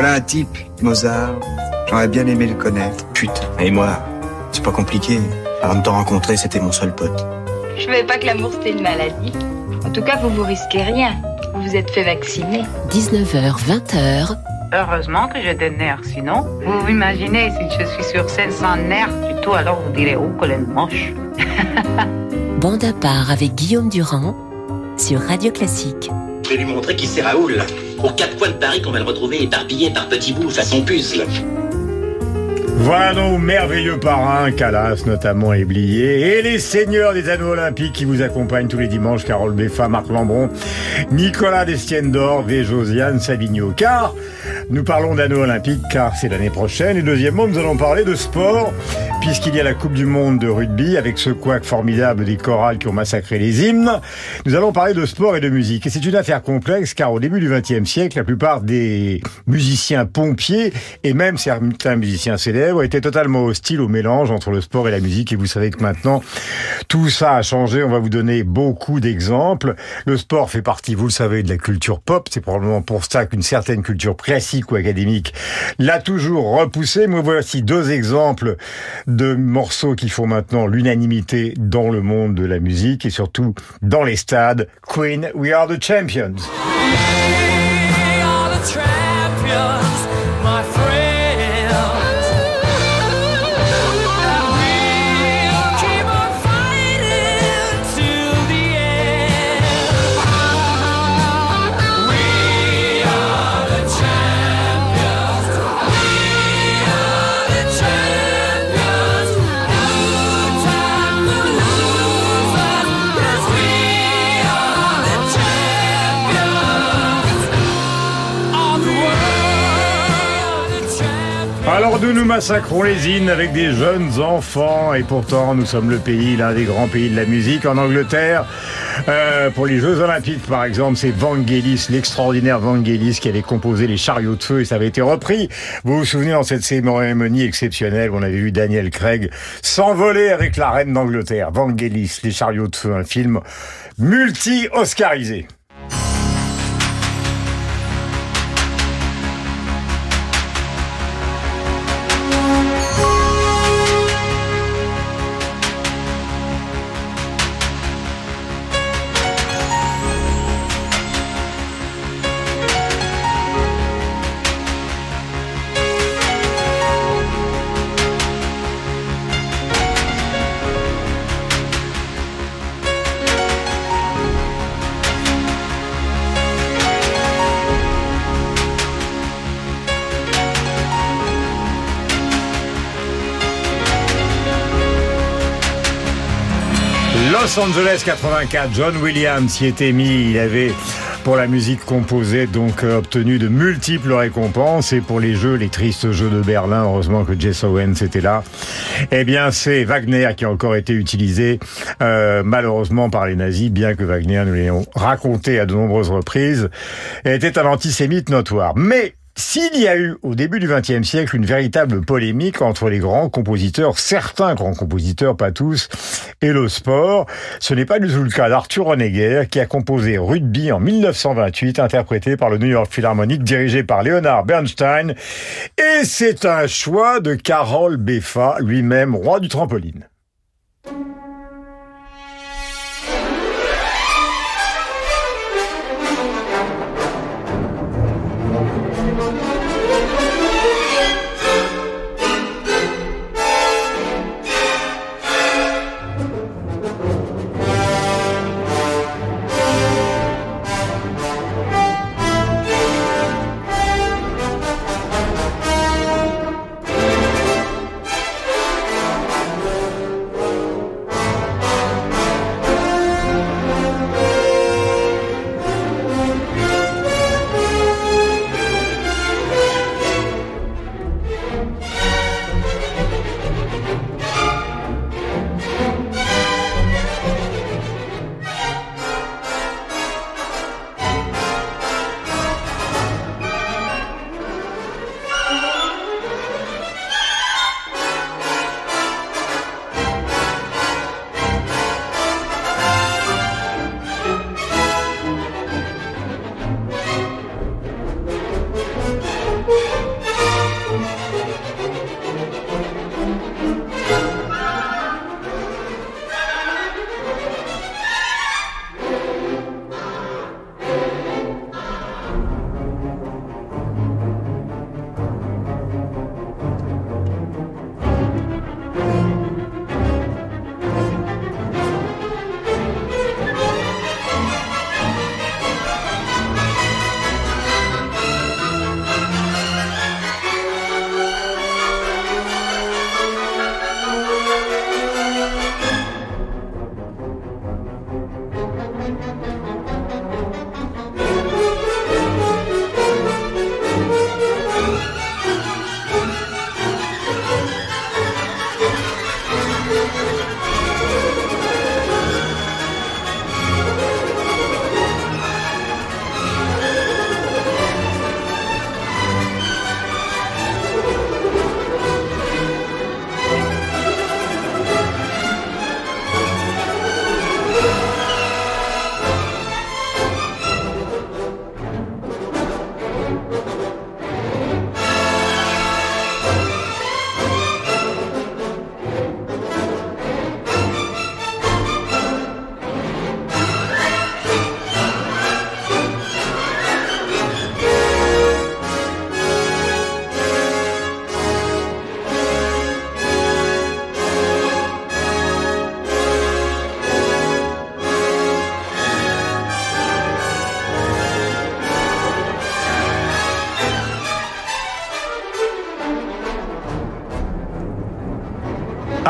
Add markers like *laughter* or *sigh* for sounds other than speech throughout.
Voilà un type, Mozart. J'aurais bien aimé le connaître. Putain. Et moi, c'est pas compliqué. Avant de te rencontrer, c'était mon seul pote. Je savais pas que l'amour c'était une maladie. En tout cas, vous vous risquez rien. Vous vous êtes fait vacciner. 19h, 20h. Heureusement que j'ai des nerfs, sinon, vous vous imaginez si je suis sur scène sans nerfs du tout, alors vous direz, oh, est moche. *laughs* Bande à part avec Guillaume Durand sur Radio Classique. Je vais lui montrer qui c'est Raoul. Aux quatre coins de Paris qu'on va le retrouver éparpillé par petits bouts façon puzzle. Voilà nos merveilleux parrains, Calas notamment et Blier, et les seigneurs des anneaux olympiques qui vous accompagnent tous les dimanches, Carole Beffa, Marc Lambron, Nicolas Destienne d'Orbe et Josiane Savigno. Car nous parlons d'anneaux olympiques, car c'est l'année prochaine, et deuxièmement, nous allons parler de sport, puisqu'il y a la Coupe du Monde de rugby, avec ce couac formidable des chorales qui ont massacré les hymnes. Nous allons parler de sport et de musique, et c'est une affaire complexe, car au début du XXe siècle, la plupart des musiciens pompiers, et même certains musiciens célèbres, était totalement hostile au mélange entre le sport et la musique. Et vous savez que maintenant, tout ça a changé. On va vous donner beaucoup d'exemples. Le sport fait partie, vous le savez, de la culture pop. C'est probablement pour ça qu'une certaine culture classique ou académique l'a toujours repoussé. Mais voici deux exemples de morceaux qui font maintenant l'unanimité dans le monde de la musique et surtout dans les stades. Queen, we are the champions. We are the champions, Alors nous nous massacrons les hymnes avec des jeunes enfants et pourtant nous sommes le pays, l'un des grands pays de la musique en Angleterre. Euh, pour les Jeux Olympiques par exemple, c'est Vangelis, l'extraordinaire Vangelis qui avait composé les chariots de feu et ça avait été repris. Vous vous souvenez dans cette cérémonie exceptionnelle on avait vu Daniel Craig s'envoler avec la reine d'Angleterre. Vangelis, les chariots de feu, un film multi-oscarisé. Los Angeles 84, John Williams s'y était mis. Il avait, pour la musique composée, donc euh, obtenu de multiples récompenses. Et pour les jeux, les tristes jeux de Berlin, heureusement que Jess Owens était là. Eh bien, c'est Wagner qui a encore été utilisé, euh, malheureusement par les nazis, bien que Wagner, nous l'ayons raconté à de nombreuses reprises, était un antisémite notoire. Mais s'il y a eu au début du XXe siècle une véritable polémique entre les grands compositeurs, certains grands compositeurs, pas tous, et le sport, ce n'est pas du tout le cas d'Arthur Honegger qui a composé Rugby en 1928, interprété par le New York Philharmonic, dirigé par Leonard Bernstein, et c'est un choix de Carol Beffa, lui-même roi du trampoline.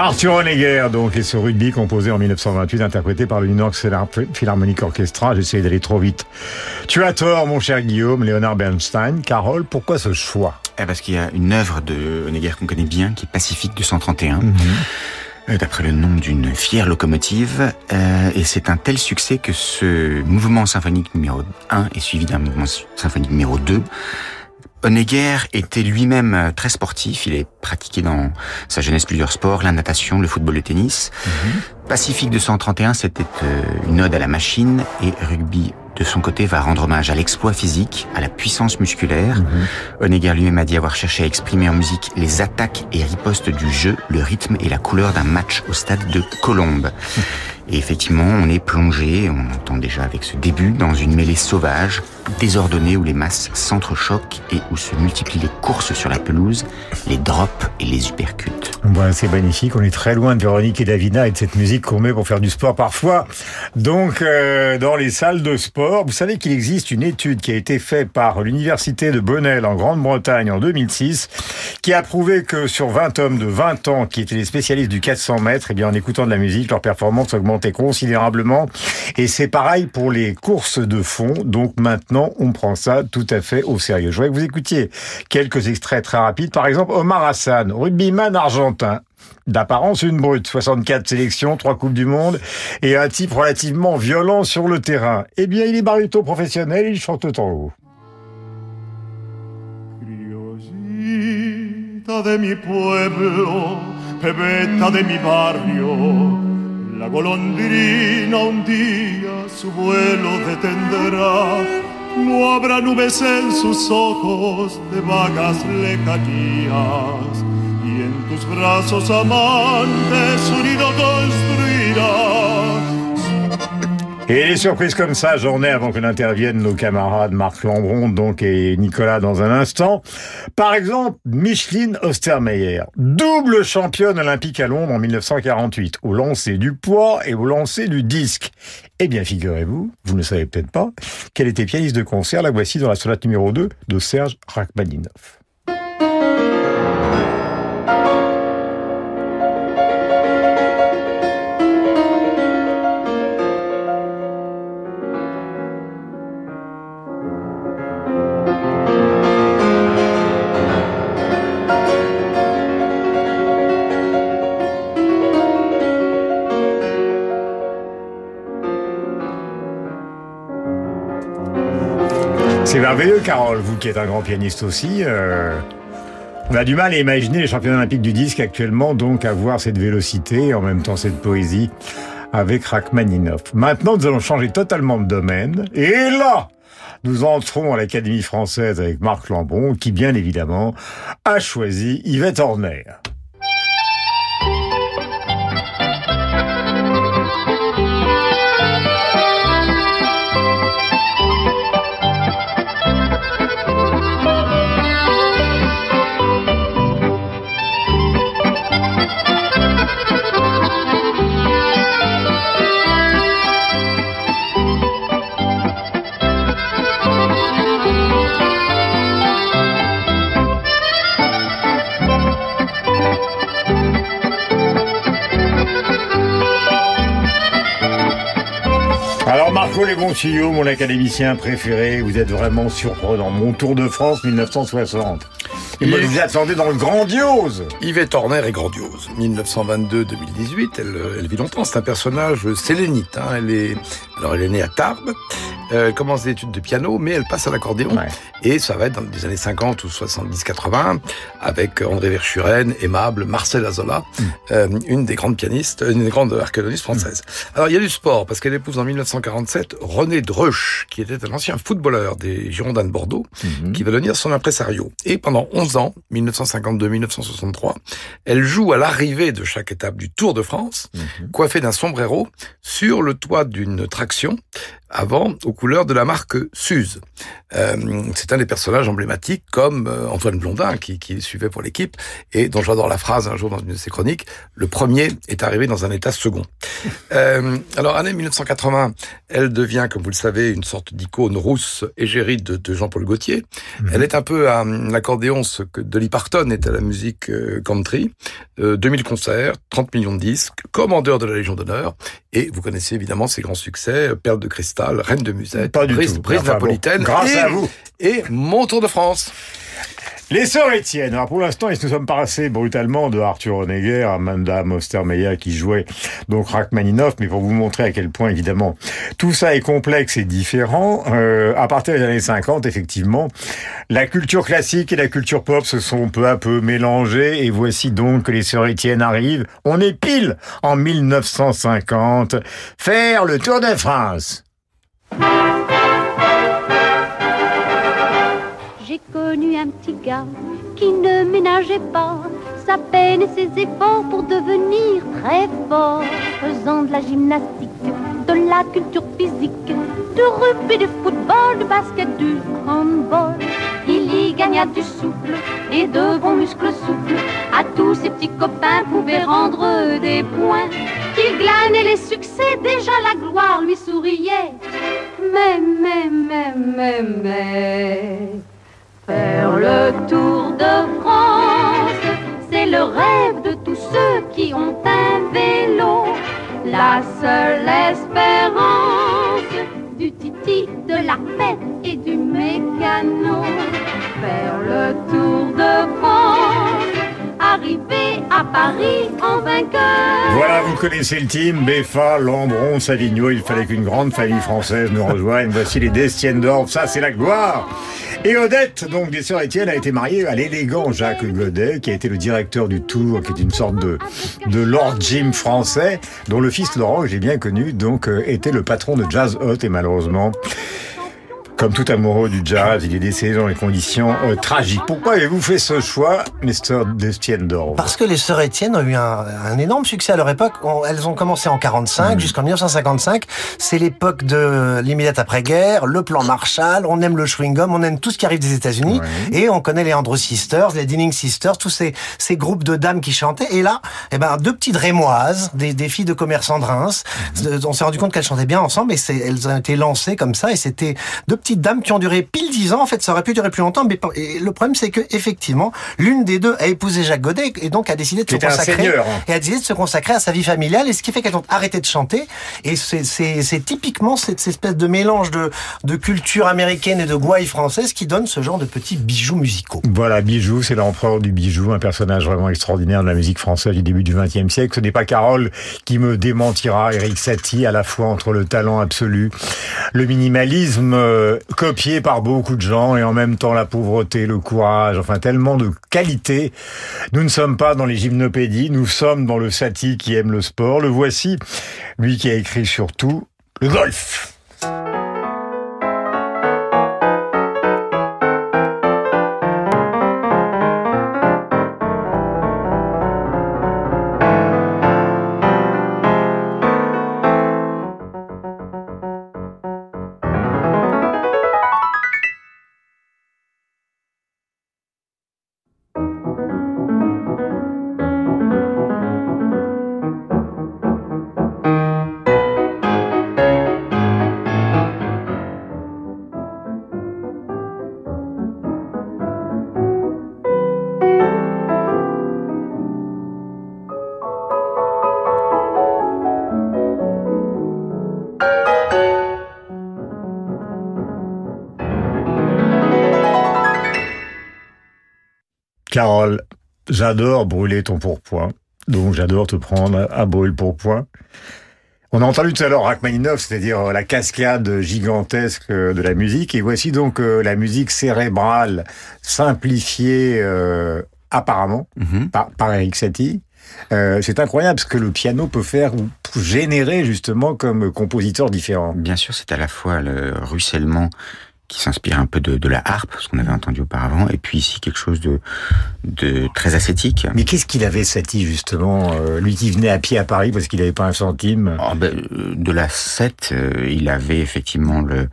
Arthur Honegger, donc, et ce rugby composé en 1928, interprété par le New York Philharmonic Orchestra. J'essaie d'aller trop vite. Tu as tort, mon cher Guillaume, Leonard Bernstein. Carole, pourquoi ce choix? Eh, Parce qu'il y a une œuvre de Honegger qu'on connaît bien, qui est Pacifique 231. euh, D'après le nom d'une fière locomotive, euh, et c'est un tel succès que ce mouvement symphonique numéro 1 est suivi d'un mouvement symphonique numéro 2. Honegger était lui-même euh, très sportif, il a pratiqué dans sa jeunesse plusieurs sports, la natation, le football, le tennis. Pacifique 231, c'était euh, une ode à la machine, et rugby de son côté va rendre hommage à l'exploit physique, à la puissance musculaire. Honegger lui-même a dit avoir cherché à exprimer en musique les attaques et ripostes du jeu, le rythme et la couleur d'un match au stade de Colombes. *laughs* Et effectivement, on est plongé, on entend déjà avec ce début, dans une mêlée sauvage, désordonnée où les masses s'entrechoquent et où se multiplient les courses sur la pelouse, les drops et les uppercuts. C'est magnifique. On est très loin de Véronique et Davina et de cette musique qu'on met pour faire du sport parfois. Donc, euh, dans les salles de sport, vous savez qu'il existe une étude qui a été faite par l'université de Bonnell en Grande-Bretagne en 2006, qui a prouvé que sur 20 hommes de 20 ans qui étaient les spécialistes du 400 mètres, eh bien, en écoutant de la musique, leur performance augmentait considérablement. Et c'est pareil pour les courses de fond. Donc maintenant, on prend ça tout à fait au sérieux. Je voudrais que vous écoutiez quelques extraits très rapides. Par exemple, Omar Hassan, rugbyman argentin. D'apparence une brute, 64 sélections, 3 Coupes du Monde, et un type relativement violent sur le terrain. Eh bien, il est baryton professionnel, il chante tango. Criollita de mi pueblo, de mi barrio, la golondrina un día su vuelo detendrá. No habrá nubes en sus ojos de vagas lejanías, y en tus brazos amantes un nido construirá. Et les surprises comme ça, j'en ai avant que n'interviennent nos camarades Marc Lambron donc et Nicolas dans un instant. Par exemple, Micheline Ostermeyer, double championne olympique à Londres en 1948, au lancer du poids et au lancer du disque. Eh bien, figurez-vous, vous ne savez peut-être pas, qu'elle était pianiste de concert, la voici dans la sonate numéro 2 de Serge Rachmaninoff. Carole, vous qui êtes un grand pianiste aussi. euh, on a du mal à imaginer les championnats olympiques du disque actuellement, donc avoir cette vélocité et en même temps cette poésie avec Rachmaninoff. Maintenant, nous allons changer totalement de domaine. Et là, nous entrons à l'Académie française avec Marc Lambron, qui bien évidemment a choisi Yvette Horner. Legoncillo, mon académicien préféré, vous êtes vraiment surprenant. Mon Tour de France 1960. Et moi, vous attendais dans le grandiose. Yvette Horner est grandiose. 1922-2018, elle, elle vit longtemps. C'est un personnage sélénite. hein. Elle est, alors elle est née à Tarbes. Euh, elle commence des études de piano, mais elle passe à l'accordéon. Ouais. Et ça va être dans les années 50 ou 70-80 avec André Verschuren, Aimable, Marcel Azola, euh, une des grandes pianistes, une des grandes archéologistes françaises. Alors il y a du sport parce qu'elle épouse en 1947 René Dreuch, qui était un ancien footballeur des Girondins de Bordeaux, qui va devenir son impresario. Et pendant 11 ans, 1952-1963, elle joue à l'arrivée de chaque étape du Tour de France, coiffée d'un sombrero, sur le toit d'une traction, avant aux couleurs de la marque Suze. Euh, c'est un des personnages emblématiques comme euh, Antoine Blondin qui, qui suivait pour l'équipe et dont j'adore la phrase un jour dans une de ses chroniques. Le premier est arrivé dans un état second. *laughs* Euh, alors année 1980, elle devient, comme vous le savez, une sorte d'icône rousse égérie de, de Jean-Paul Gaultier. Elle est un peu à l'accordéon ce que Dolly Parton est à la musique country. Euh, 2000 concerts, 30 millions de disques, commandeur de la Légion d'honneur. Et vous connaissez évidemment ses grands succès, Perle de cristal, Reine de musette, Pas du Brise, tout. Enfin bon, napolitaine. grâce et, à vous. Et Mon Tour de France. Les sœurs Étienne. Alors pour l'instant, ils nous sommes passés brutalement de Arthur Honegger à Madame Ostermeyer qui jouait donc Rachmaninoff, mais pour vous montrer à quel point évidemment tout ça est complexe et différent. euh, à partir des années 50, effectivement, la culture classique et la culture pop se sont peu à peu mélangées et voici donc que les sœurs Étienne arrivent. On est pile en 1950. Faire le Tour de France. J'ai connu un petit gars qui ne ménageait pas sa peine et ses efforts pour devenir très fort, faisant de la gymnastique, de la culture physique, du rugby, du football, du basket, du handball. Il y gagna du souffle et de bons muscles souples. À tous ses petits copains pouvaient rendre des points. Il glanait les succès, déjà la gloire lui souriait. Mais, mais, mais, mais, mais. Faire le tour de France, c'est le rêve de tous ceux qui ont un vélo. La seule espérance du titi, de la fête et du mécano. Faire le tour de France, Voilà, vous connaissez le team, Beffa, Lambron, Savigno, il fallait qu'une grande famille française nous rejoigne. Voici les Destiendorf, ça c'est la gloire. Et Odette, donc des sœurs Étienne, a été mariée à l'élégant Jacques Godet, qui a été le directeur du Tour, qui est une sorte de, de Lord Jim français, dont le fils Laurent, j'ai bien connu, donc euh, était le patron de Jazz Hot et malheureusement, comme tout amoureux du jazz, il est décédé dans des conditions euh, tragiques. Pourquoi avez-vous fait ce choix, Mr. Destiendorf Parce que les sœurs Étienne ont eu un, un énorme succès à leur époque. On- elles ont commencé en 45 Mhm. jusqu'en 1955. C'est l'époque de l'immédiate après-guerre, le plan Marshall. On aime le chewing-gum, on aime tout ce qui arrive des États-Unis. Et on connaît les Andrew Sisters, les Dinning Sisters, tous ces, ces groupes de dames qui chantaient. Et là, eh ben, deux petites rémoises, des, des filles de commerçants de Reims. On s'est rendu compte qu'elles chantaient bien ensemble et elles ont été lancées comme ça. Et c'était deux petites dames qui ont duré pile dix ans. En fait, ça aurait pu durer plus longtemps. Mais et le problème, c'est que effectivement, l'une des deux a épousé Jacques Godet et donc a décidé de se consacrer seigneur, hein. et a décidé de se consacrer à sa vie familiale. Et ce qui fait qu'elles ont arrêté de chanter. Et c'est- typiquement cette, cette espèce de mélange de, de culture américaine et de gouaille française qui donne ce genre de petits bijoux musicaux. Voilà, Bijou, c'est l'empereur du bijou, un personnage vraiment extraordinaire de la musique française du début du XXe siècle. Ce n'est pas Carole qui me démentira, Eric Satie, à la fois entre le talent absolu, le minimalisme copié par beaucoup de gens et en même temps la pauvreté, le courage, enfin tellement de qualité. Nous ne sommes pas dans les gymnopédies, nous sommes dans le Satie qui aime le sport. Le voici, lui qui a écrit surtout le golf. Carole, j'adore brûler ton pourpoint. Donc j'adore te prendre à brûle pourpoint. On a entendu tout à l'heure Rachmaninoff, c'est-à-dire euh, la cascade gigantesque euh, de la musique. Et voici donc euh, la musique cérébrale simplifiée euh, apparemment par, par Eric Satie. Euh, c'est incroyable ce que le piano peut faire ou générer justement comme compositeur différent. Bien sûr, c'est à la fois le ruissellement qui s'inspire un peu de, de la harpe, ce qu'on avait entendu auparavant, et puis ici quelque chose de, de très ascétique. Mais qu'est-ce qu'il avait Satie justement, euh, lui qui venait à pied à Paris parce qu'il n'avait pas un centime? Oh, ben, euh, de la 7, euh, il avait effectivement le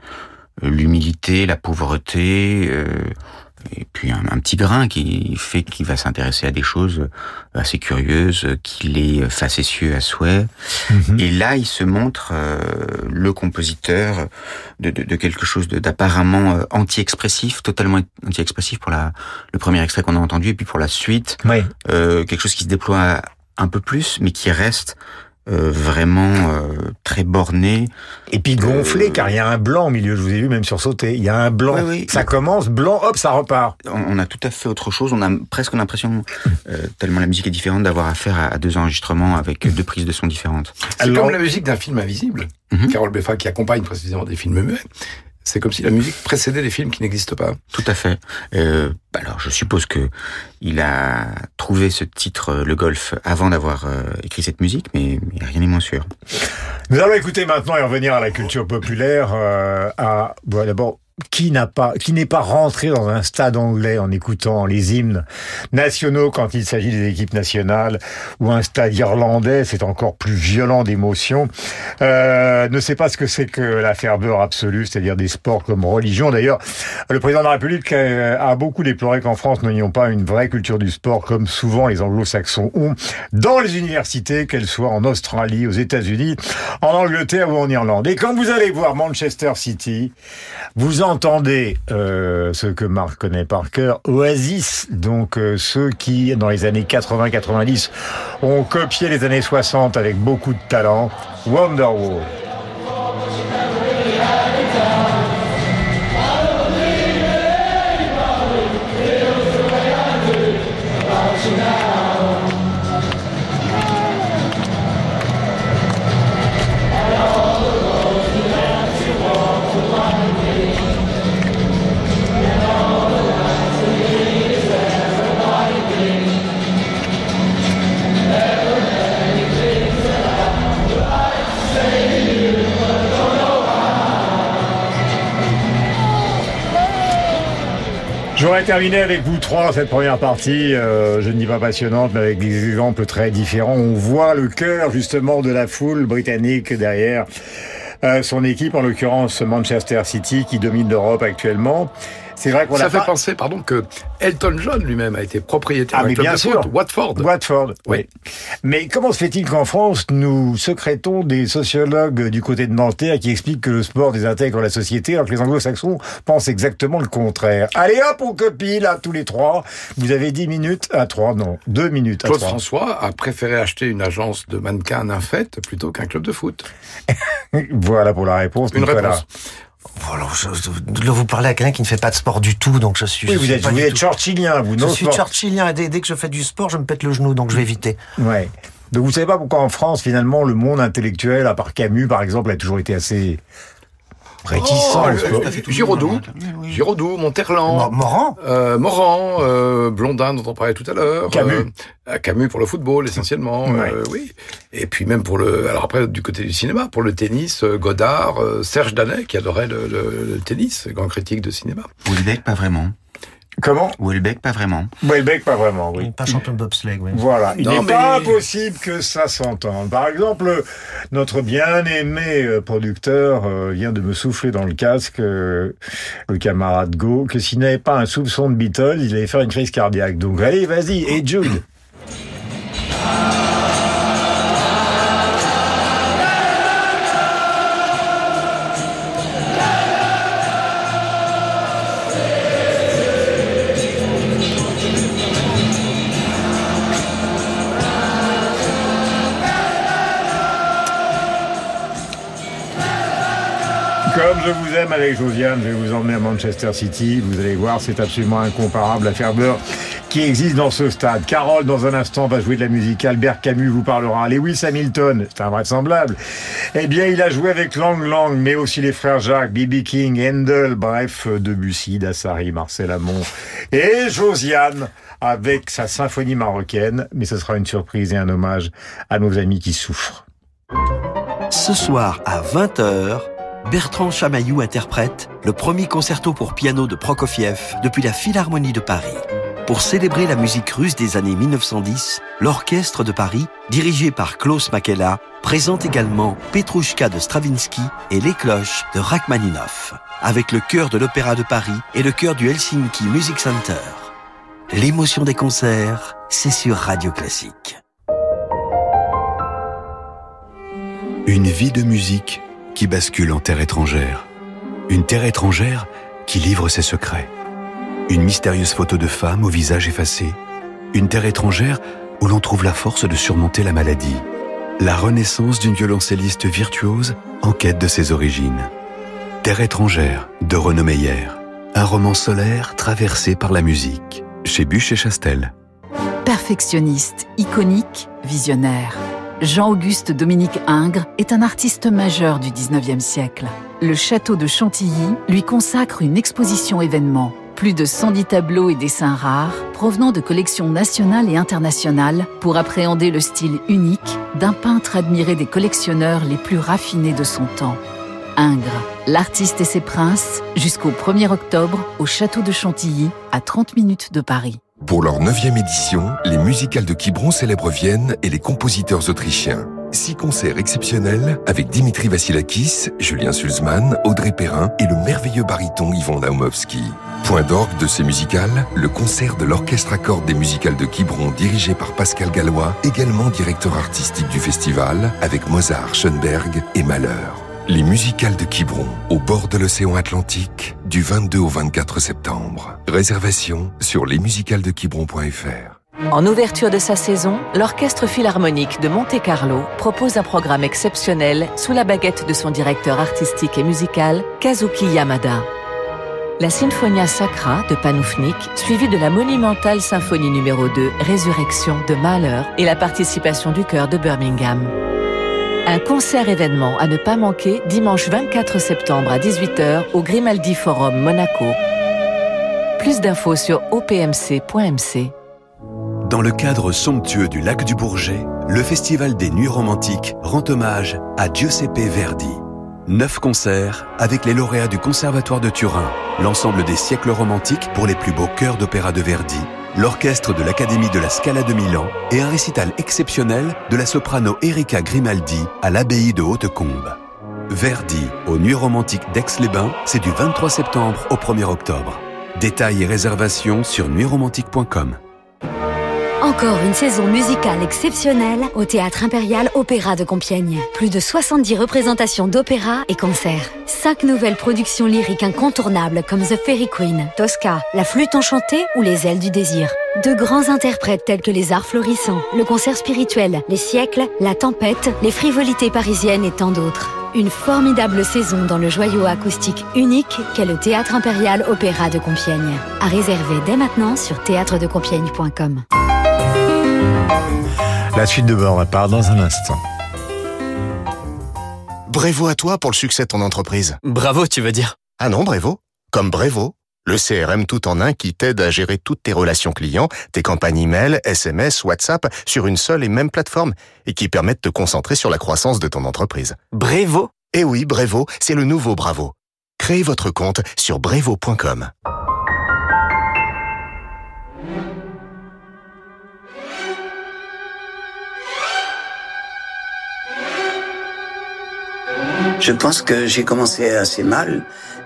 l'humilité, la pauvreté, euh, et puis un, un petit grain qui fait qu'il va s'intéresser à des choses assez curieuses, qu'il est facétieux à souhait. Mhm. Et là, il se montre euh, le compositeur de, de, de quelque chose d'apparemment euh, anti-expressif, totalement anti-expressif pour la, le premier extrait qu'on a entendu, et puis pour la suite, Oui. euh, quelque chose qui se déploie un peu plus, mais qui reste euh, vraiment euh, très borné. Et puis gonflé, car il y a un blanc au milieu, je vous ai vu même sursauter. Il y a un blanc. Oui, oui. Ça commence, blanc, hop, ça repart. On, a tout à fait autre chose. On a presque l'impression, euh, tellement la musique est différente, d'avoir affaire à, à deux enregistrements avec deux prises de son différentes. C'est comme la musique d'un film invisible. Mhm. Carole Beffa qui accompagne précisément des films muets. C'est comme si la musique précédait des films qui n'existent pas. Tout à fait. Euh, alors, je suppose que il a trouvé ce titre, euh, le golf, avant d'avoir euh, écrit cette musique, mais, mais rien n'est moins sûr. Nous allons écouter maintenant et revenir à la culture populaire. euh, à bon, d'abord. Qui n'a pas, qui n'est pas rentré dans un stade anglais en écoutant les hymnes nationaux quand il s'agit des équipes nationales ou un stade irlandais, c'est encore plus violent d'émotion. Euh, ne sait pas ce que c'est que la ferveur absolue, c'est-à-dire des sports comme religion. D'ailleurs, le président de la République euh, a beaucoup déploré qu'en France nous n'ayons pas une vraie culture du sport comme souvent les anglo-saxons ont dans les universités, qu'elles soient en Australie, aux États-Unis, en Angleterre ou en Irlande. Et quand vous allez voir Manchester City, vous entendez euh, ce que Marc connaît par cœur, Oasis, donc euh, ceux qui, dans les années 80-90, ont copié les années 60 avec beaucoup de talent, Wonderwall. Terminé avec vous trois cette première partie, euh, je ne dis pas passionnante, mais avec des exemples très différents. On voit le cœur justement de la foule britannique derrière euh, son équipe, en l'occurrence Manchester City, qui domine l'Europe actuellement. C'est vrai qu'on Ça fait pas... penser, pardon, que Elton John lui-même a été propriétaire Ah, d'un club bien de sûr. foot, Watford. Watford, oui. Mais comment se fait-il qu'en France, nous secrétons des sociologues du côté de Nanterre qui expliquent que le sport désintègre la société, alors que les anglo-saxons pensent exactement le contraire? Allez hop, on copie, là, tous les trois. Vous avez 10 minutes à trois, non, deux minutes à Claude trois. François a préféré acheter une agence de mannequins nymphètes plutôt qu'un club de foot. *laughs* voilà pour la réponse. Une Nicolas. réponse. Voilà, je, je- là, vous parlez à quelqu'un qui ne fait pas de sport du tout, donc je suis. Oui, je vous suis êtes, pas vous êtes churchillien, vous, Je non suis sport. churchillien et dès, dès que je fais du sport, je me pète le genou, donc je vais éviter. Ouais. Donc vous savez pas pourquoi en France, finalement, le monde intellectuel, à part Camus, par exemple, a toujours été assez réticent. Oh, au le- sport. Giraudoux, Giraudoux, Monterland, Mo- Morand euh, Morand, euh, Blondin dont on parlait tout à l'heure, Camus. euh, Camus pour le football essentiellement, Ouais. euh, oui. Et puis même pour le, alors après du côté du cinéma, pour le tennis, Godard, euh, Serge Danet qui adorait le, le- le tennis, grand critique de cinéma. Houellebecq, pas vraiment. Comment? Houellebecq, pas vraiment. Welbeck, pas vraiment, oui. Pas champion de bobsleigh, oui. Voilà, il n'est mais- pas impossible que ça s'entende. Par exemple, notre bien-aimé euh, producteur euh, vient de me souffler dans le casque, euh, le camarade Go, que s'il n'avait pas un soupçon de Beatles, il allait faire une crise cardiaque. Donc allez, vas-y, et Jude Comme je vous aime avec Josiane, je vais vous emmener à Manchester City. Vous allez voir, c'est absolument incomparable la ferveur qui existe dans ce stade. Carole, dans un instant, va jouer de la musique. Albert Camus vous parlera. Lewis Hamilton, c'est invraisemblable. Eh bien, il a joué avec Lang Lang, mais aussi les frères Jacques, B.B. King, Handel, bref, Debussy, Dassari, Marcel Amont et Josiane avec sa symphonie marocaine. Mais ce sera une surprise et un hommage à nos amis qui souffrent. Ce soir à 20h, Bertrand Chamaillou interprète le premier concerto pour piano de Prokofiev depuis la Philharmonie de Paris. Pour célébrer la musique russe des années 1910, l'Orchestre de Paris, dirigé par Klaus Makela, présente également Petrouchka de Stravinsky et Les Cloches de Rachmaninoff, avec le chœur de l'Opéra de Paris et le chœur du Helsinki Music Center. L'émotion des concerts, c'est sur Radio Classique. Une vie de musique qui bascule en terre étrangère. Une terre étrangère qui livre ses secrets. Une mystérieuse photo de femme au visage effacé. Une terre étrangère où l'on trouve la force de surmonter la maladie. La renaissance d'une violoncelliste virtuose en quête de ses origines. Terre étrangère de Renaud Meyer. Un roman solaire traversé par la musique. Chez Bûche et Chastel. Perfectionniste, iconique, visionnaire. Jean-Auguste Dominique Ingres est un artiste majeur du 19e siècle. Le château de Chantilly lui consacre une exposition événement. Plus de 110 tableaux et dessins rares provenant de collections nationales et internationales pour appréhender le style unique d'un peintre admiré des collectionneurs les plus raffinés de son temps. Ingres, l'artiste et ses princes, jusqu'au 1er octobre au château de Chantilly, à 30 minutes de Paris. Pour leur neuvième édition, les musicales de Quiberon célèbrent Vienne et les compositeurs autrichiens. Six concerts exceptionnels avec Dimitri Vassilakis, Julien Sulzmann, Audrey Perrin et le merveilleux baryton Yvon Naumovski. Point d'orgue de ces musicales, le concert de l'orchestre à cordes des musicales de Quiberon dirigé par Pascal Gallois, également directeur artistique du festival, avec Mozart, Schoenberg et Malheur. Les musicales de Quiberon, au bord de l'océan Atlantique, du 22 au 24 septembre. Réservation sur lesmusicalesdequiberon.fr. En ouverture de sa saison, l'Orchestre Philharmonique de Monte-Carlo propose un programme exceptionnel sous la baguette de son directeur artistique et musical, Kazuki Yamada. La Sinfonia Sacra de Panufnik, suivie de la monumentale symphonie numéro 2, Résurrection de Mahler et la participation du chœur de Birmingham. Un concert événement à ne pas manquer dimanche 24 septembre à 18h au Grimaldi Forum Monaco. Plus d'infos sur opmc.mc. Dans le cadre somptueux du lac du Bourget, le Festival des Nuits Romantiques rend hommage à Giuseppe Verdi. Neuf concerts avec les lauréats du Conservatoire de Turin, l'ensemble des siècles romantiques pour les plus beaux chœurs d'opéra de Verdi, l'orchestre de l'Académie de la Scala de Milan et un récital exceptionnel de la soprano Erika Grimaldi à l'abbaye de Hautecombe. Verdi aux Nuits Romantiques d'Aix-les-Bains, c'est du 23 septembre au 1er octobre. Détails et réservations sur nuitsromantiques.com. Encore une saison musicale exceptionnelle au Théâtre Impérial Opéra de Compiègne. Plus de 70 représentations d'opéra et concerts. Cinq nouvelles productions lyriques incontournables comme The Fairy Queen, Tosca, La Flûte Enchantée ou Les Ailes du Désir. De grands interprètes tels que les Arts Florissants, le concert spirituel, les siècles, la tempête, les frivolités parisiennes et tant d'autres. Une formidable saison dans le joyau acoustique unique qu'est le Théâtre Impérial Opéra de Compiègne. À réserver dès maintenant sur théâtredecompiègne.com. La suite de bord part dans un instant. Brévo à toi pour le succès de ton entreprise. Bravo, tu veux dire? Ah non, Brévo. Comme Brévo, le CRM tout en un qui t'aide à gérer toutes tes relations clients, tes campagnes email, SMS, WhatsApp sur une seule et même plateforme et qui permet de te concentrer sur la croissance de ton entreprise. Brévo Eh oui, Brévo, c'est le nouveau Bravo. Créez votre compte sur brevo.com. Je pense que j'ai commencé assez mal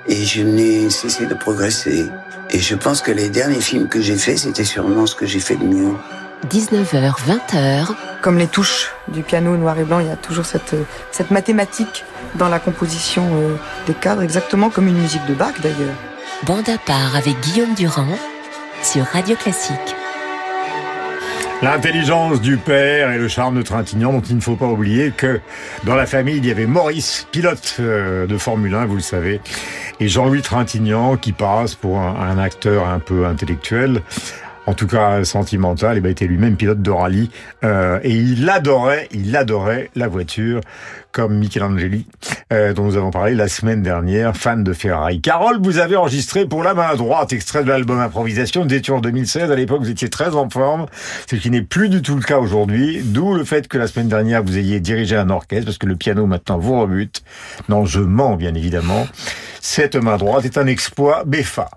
et je n'ai cessé de progresser. Et je pense que les derniers films que j'ai faits, c'était sûrement ce que j'ai fait de mieux. 19h, 20h. Comme les touches du piano noir et blanc, il y a toujours cette, cette mathématique dans la composition euh, des cadres, exactement comme une musique de Bach d'ailleurs. Bande à part avec Guillaume Durand sur Radio Classique. L'intelligence du père et le charme de Trintignant dont il ne faut pas oublier que dans la famille il y avait Maurice, pilote euh, de Formule 1, vous le savez, et Jean-Louis Trintignant qui passe pour un, un acteur un peu intellectuel en tout cas sentimental, ben était lui-même pilote de rallye euh, et il adorait, il adorait la voiture comme Michelangeli euh, dont nous avons parlé la semaine dernière, fan de Ferrari. Carole, vous avez enregistré pour la main droite extrait de l'album Improvisation, vous en 2016, à l'époque vous étiez très en forme, ce qui n'est plus du tout le cas aujourd'hui, d'où le fait que la semaine dernière vous ayez dirigé un orchestre parce que le piano maintenant vous rebute. Non, je mens bien évidemment. Cette main droite est un exploit BFA.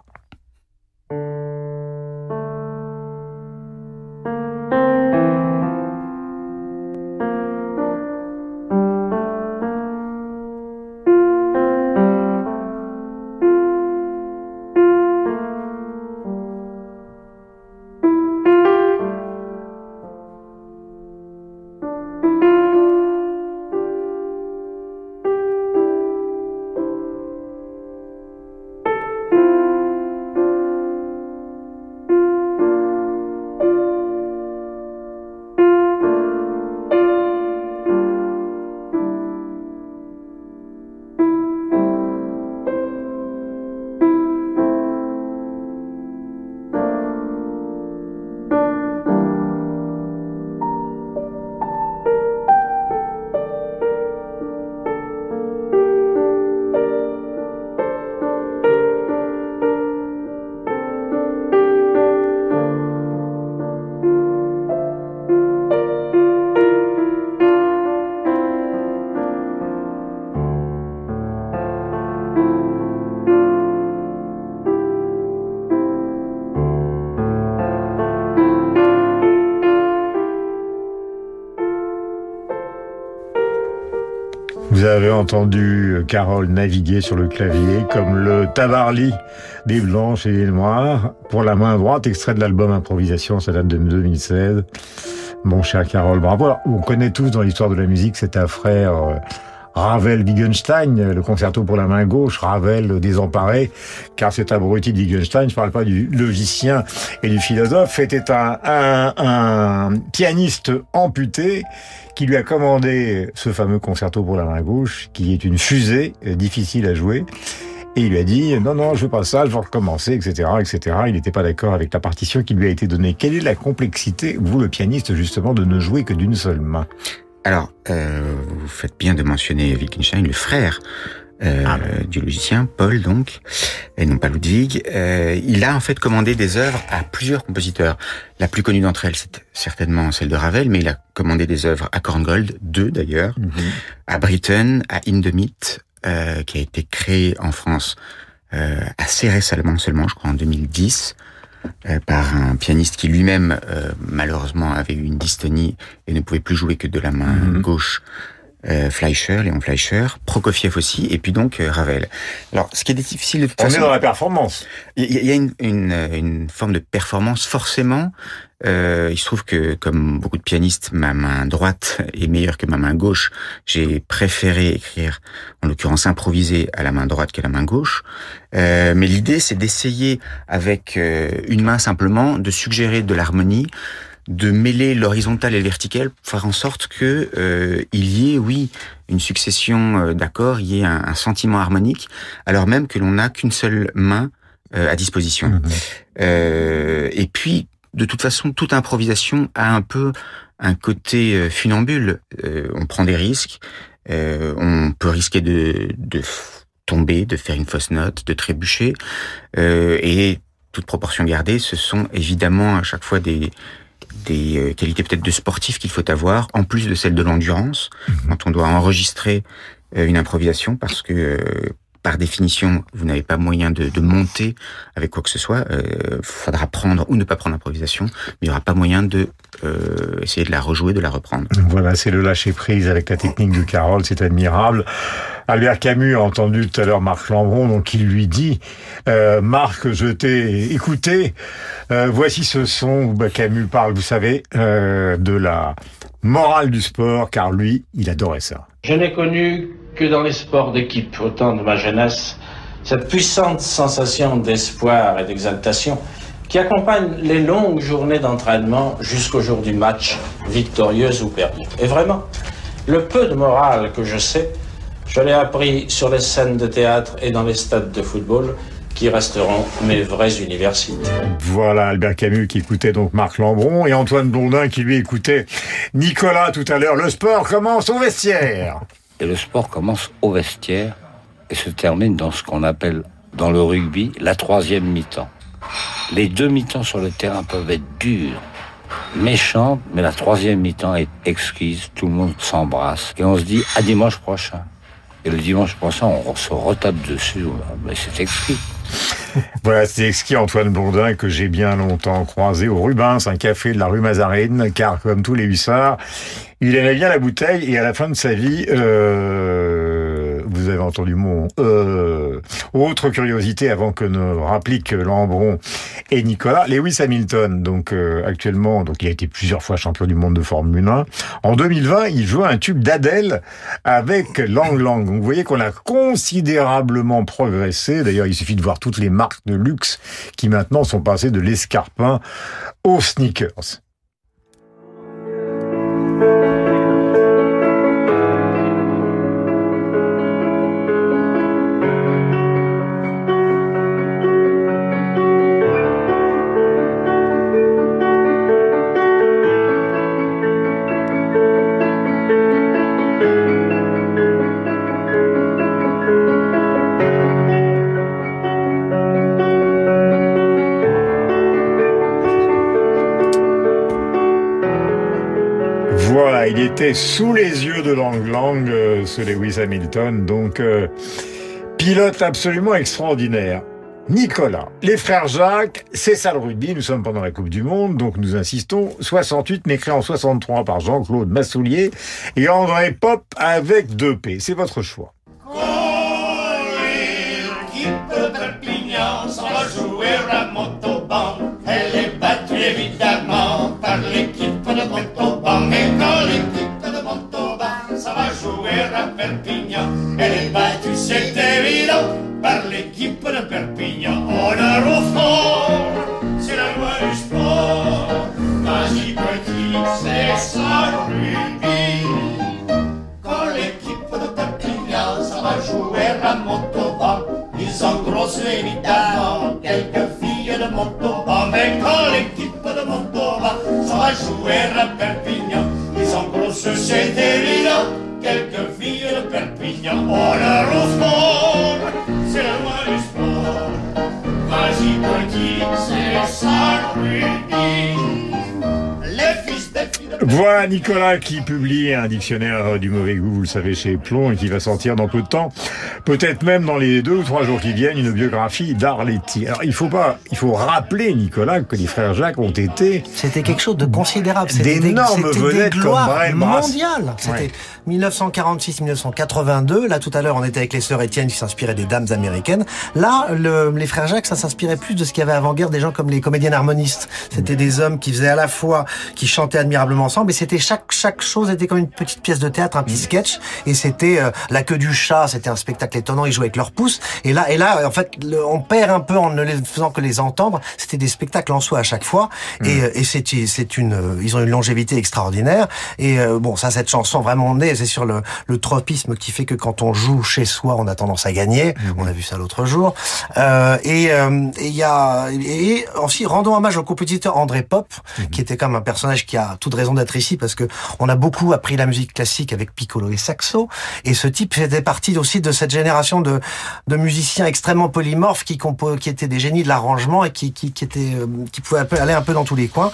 Avez entendu Carole naviguer sur le clavier comme le Tabarly des Blanches et des Noirs pour la main droite, extrait de l'album Improvisation, ça date de 2016. Mon cher Carole, bravo. Alors, on connaît tous dans l'histoire de la musique cet frère euh, Ravel Wittgenstein, le concerto pour la main gauche, Ravel désemparé, car cet abruti de Wittgenstein, je parle pas du logicien et du philosophe, était un, un, un pianiste amputé qui lui a commandé ce fameux concerto pour la main gauche, qui est une fusée euh, difficile à jouer. Et il lui a dit non non je veux pas ça, je veux recommencer, etc., etc. Il n'était pas d'accord avec la partition qui lui a été donnée. Quelle est la complexité, vous le pianiste justement, de ne jouer que d'une seule main? Alors, euh, vous faites bien de mentionner Wittgenstein, le frère euh, du logicien, Paul donc, et non pas Ludwig. Euh, il a en fait commandé des œuvres à plusieurs compositeurs. La plus connue d'entre elles, c'est certainement celle de Ravel, mais il a commandé des œuvres à Korngold, deux d'ailleurs, à Britten, à Hindemith, euh, qui a été créé en France euh, assez récemment seulement, je crois en 2010, euh, par un pianiste qui lui-même euh, malheureusement avait eu une dystonie et ne pouvait plus jouer que de la main gauche. Euh, Fleischer, Léon Fleischer, Prokofiev aussi, et puis donc euh, Ravel. Alors, ce qui est difficile de toute On est dans la performance. il y, a une, une, une forme de performance forcément. Euh, il se trouve que, comme beaucoup de pianistes, ma main droite est meilleure que ma main gauche. J'ai préféré écrire, en l'occurrence improviser à la main droite qu'à la main gauche. Euh, mais l'idée, c'est d'essayer avec euh, une main simplement de suggérer de l'harmonie, de mêler l'horizontal et le vertical, pour faire en sorte que euh, il y ait, oui, une succession euh, d'accords, il y ait un, un sentiment harmonique, alors même que l'on n'a qu'une seule main euh, à disposition. Euh, et puis, de toute façon, toute improvisation a un peu un côté euh, funambule. Euh, on prend des risques, euh, on peut risquer de, de tomber, de faire une fausse note, de trébucher, euh, et toute proportion gardée, ce sont évidemment à chaque fois des des euh, qualités peut-être de sportif qu'il faut avoir, en plus de celles de l'endurance, quand on doit enregistrer euh, une improvisation, parce que euh, par définition, vous n'avez pas moyen de, de monter avec quoi que ce soit. Il faudra prendre ou ne pas prendre l'improvisation, mais il n'y aura pas moyen de euh, essayer de la rejouer, de la reprendre. Voilà, c'est le lâcher prise avec la technique de Carole, c'est admirable. Albert Camus a entendu tout à l'heure Marc Lambron, donc il lui dit euh, Marc, je t'ai écouté. Euh, voici ce son où bah, Camus parle, vous savez, euh, de la morale du sport, car lui, il adorait ça. Je n'ai connu que dans les sports d'équipe, au temps de ma jeunesse, cette puissante sensation d'espoir et d'exaltation qui accompagne les longues journées d'entraînement jusqu'au jour du match, victorieuse ou perdue. Et vraiment, le peu de morale que je sais, je l'ai appris sur les scènes de théâtre et dans les stades de football qui resteront mes vraies universités. Voilà Albert Camus qui écoutait donc Marc Lambron et Antoine Blondin qui lui écoutait Nicolas tout à l'heure. Le sport commence au vestiaire. Et le sport commence au vestiaire et se termine dans ce qu'on appelle dans le rugby la troisième mi-temps. Les deux mi-temps sur le terrain peuvent être dures, méchantes, mais la troisième mi-temps est exquise, tout le monde s'embrasse et on se dit à dimanche prochain. Et le dimanche prochain, on se retape dessus, mais c'est exquis. *laughs* Voilà, c'est exquis Antoine Blondin que j'ai bien longtemps croisé au Rubens, un café de la rue Mazarine, car comme tous les hussards, il aimait bien la bouteille et à la fin de sa vie, euh, vous avez entendu mon euh, autre curiosité avant que ne rapplique Lambron et Nicolas, Lewis Hamilton, donc euh, actuellement, donc il a été plusieurs fois champion du monde de Formule 1. En 2020, il joue un tube d'Adèle avec Lang Lang. Donc vous voyez qu'on a considérablement progressé. D'ailleurs, il suffit de voir toutes les marques de luxe qui maintenant sont passées de l'escarpin aux sneakers. Sous les yeux de Lang Lang, euh, ce Lewis Hamilton, donc euh, pilote absolument extraordinaire. Nicolas, les frères Jacques, c'est ça le rugby, nous sommes pendant la Coupe du Monde, donc nous insistons, 68, mais créé en 63 par Jean-Claude Massoulier et André Pop avec 2P. C'est votre choix. Perpignan, elle est battue, c'est évident, par l'équipe de Perpignan. Honneur au fort, c'est la loi du sport. Vas-y petit, c'est ça le rugby. Quand l'équipe de Perpignan ça va jouer à Montauban, ils engrossent évidemment quelques filles de Montauban. Mais quand l'équipe de Montauban ça va jouer à Perpignan, Voilà Nicolas qui publie un dictionnaire du mauvais goût, vous le savez, chez Plomb, et qui va sortir dans peu de temps. Peut-être même dans les deux ou trois jours qui viennent, une biographie d'Arletty. Alors il faut pas, il faut rappeler Nicolas que les frères Jacques ont été C'était quelque chose de considérable. C'était des- d'énormes des vedettes comme gloires Brass. mondiales. C'était Ouais. 1946-1982. Là, tout à l'heure, on était avec les sœurs Étienne qui s'inspiraient des dames américaines. Là, le- les frères Jacques, ça s'inspirait plus de ce qu'il y avait avant-guerre, des gens comme les comédiens harmonistes. C'était des hommes qui faisaient à la fois, qui chantaient admirablement ensemble, et c'était chaque chaque chose était comme une petite pièce de théâtre, un petit sketch. Et c'était euh, la queue du chat. C'était un spectacle étonnant. Ils jouaient avec leurs pouces. Et là, et là, en fait, le- on perd un peu en ne les faisant que les entendre. C'était des spectacles en soi à chaque fois. Et, euh, et c'est c'est une, euh, ils ont une longévité extraordinaire. Et euh, bon, ça, cette chanson vraiment née, c'est sur le, le tropisme qui fait que quand on joue chez soi, on a tendance à gagner. On a vu ça l'autre jour. Euh, et euh, il y a et aussi rendons hommage au compositeur André Pop, qui était comme un personnage qui a toute raison d'être ici parce que on a beaucoup appris la musique classique avec piccolo et saxo. Et ce type faisait partie aussi de cette génération de, de musiciens extrêmement polymorphes qui compo, qui étaient des génies de l'arrangement et qui qui, qui étaient euh, qui pouvaient aller un peu dans tous les coins.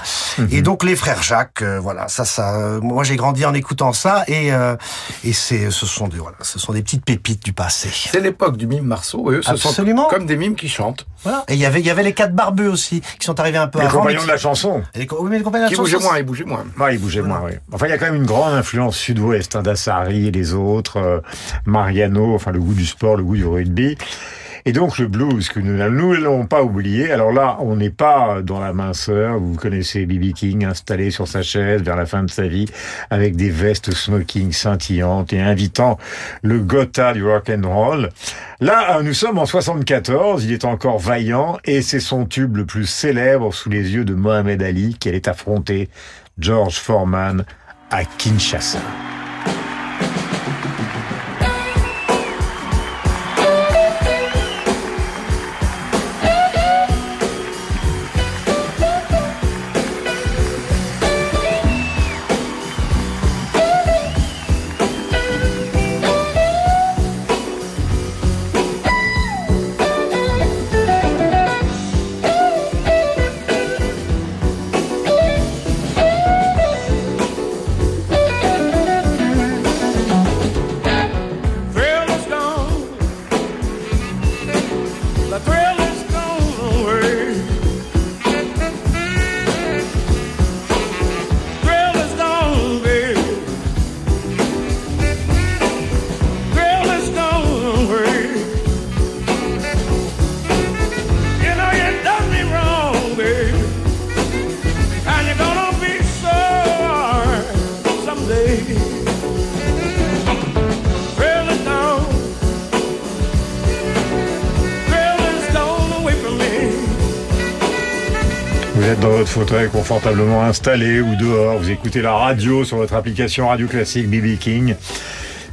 Et donc les frères Jacques, euh, voilà, ça ça. euh, moi j'ai grandi en écoutant ça et euh, et c'est ce sont des voilà, ce sont des petites pépites du passé. C'est l'époque du mime Marceau, et eux, ce Absolument. sont comme des mimes qui chantent. Voilà. Et il y avait il y avait les quatre barbeux aussi qui sont arrivés un peu les avant. compagnons qui- de la chanson. Et les co- oui, mais les compagnons de Qui la bougeaient chanson, moins, ils bougeaient moins. Ouais, il bougeait moins, oui. Enfin, il y a quand même une grande influence sud-ouest, hein, d'Assari et les autres, euh, Mariano, enfin, le goût du sport, le goût du rugby. Et donc, le blues, que nous l'avons pas oublié. Alors là, on n'est pas dans la minceur. Vous connaissez B.B. King installé sur sa chaise vers la fin de sa vie avec des vestes smoking scintillantes et invitant le Gotha du rock and roll. Là, euh, nous sommes en 74. Il est encore vaillant et c'est son tube le plus célèbre sous les yeux de Mohamed Ali qu'elle est affrontée George Foreman à Kinshasa. Êtes dans votre fauteuil confortablement installé ou dehors, vous écoutez la radio sur votre application Radio Classique BB King.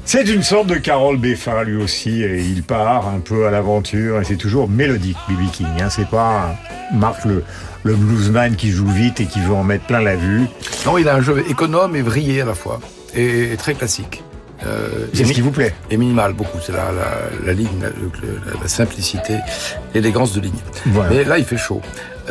C'est une sorte de Carole Beffin lui aussi, et il part un peu à l'aventure, et c'est toujours mélodique BB King. Hein. C'est pas Marc le, le bluesman qui joue vite et qui veut en mettre plein la vue. Non, il a un jeu économe et vrillé à la fois, et très classique. Euh, C'est ce qui vous plaît Et minimal, beaucoup. C'est la, la, la ligne, la, la- la simplicité, l'élégance de ligne. Voilà. Mais là, il fait chaud.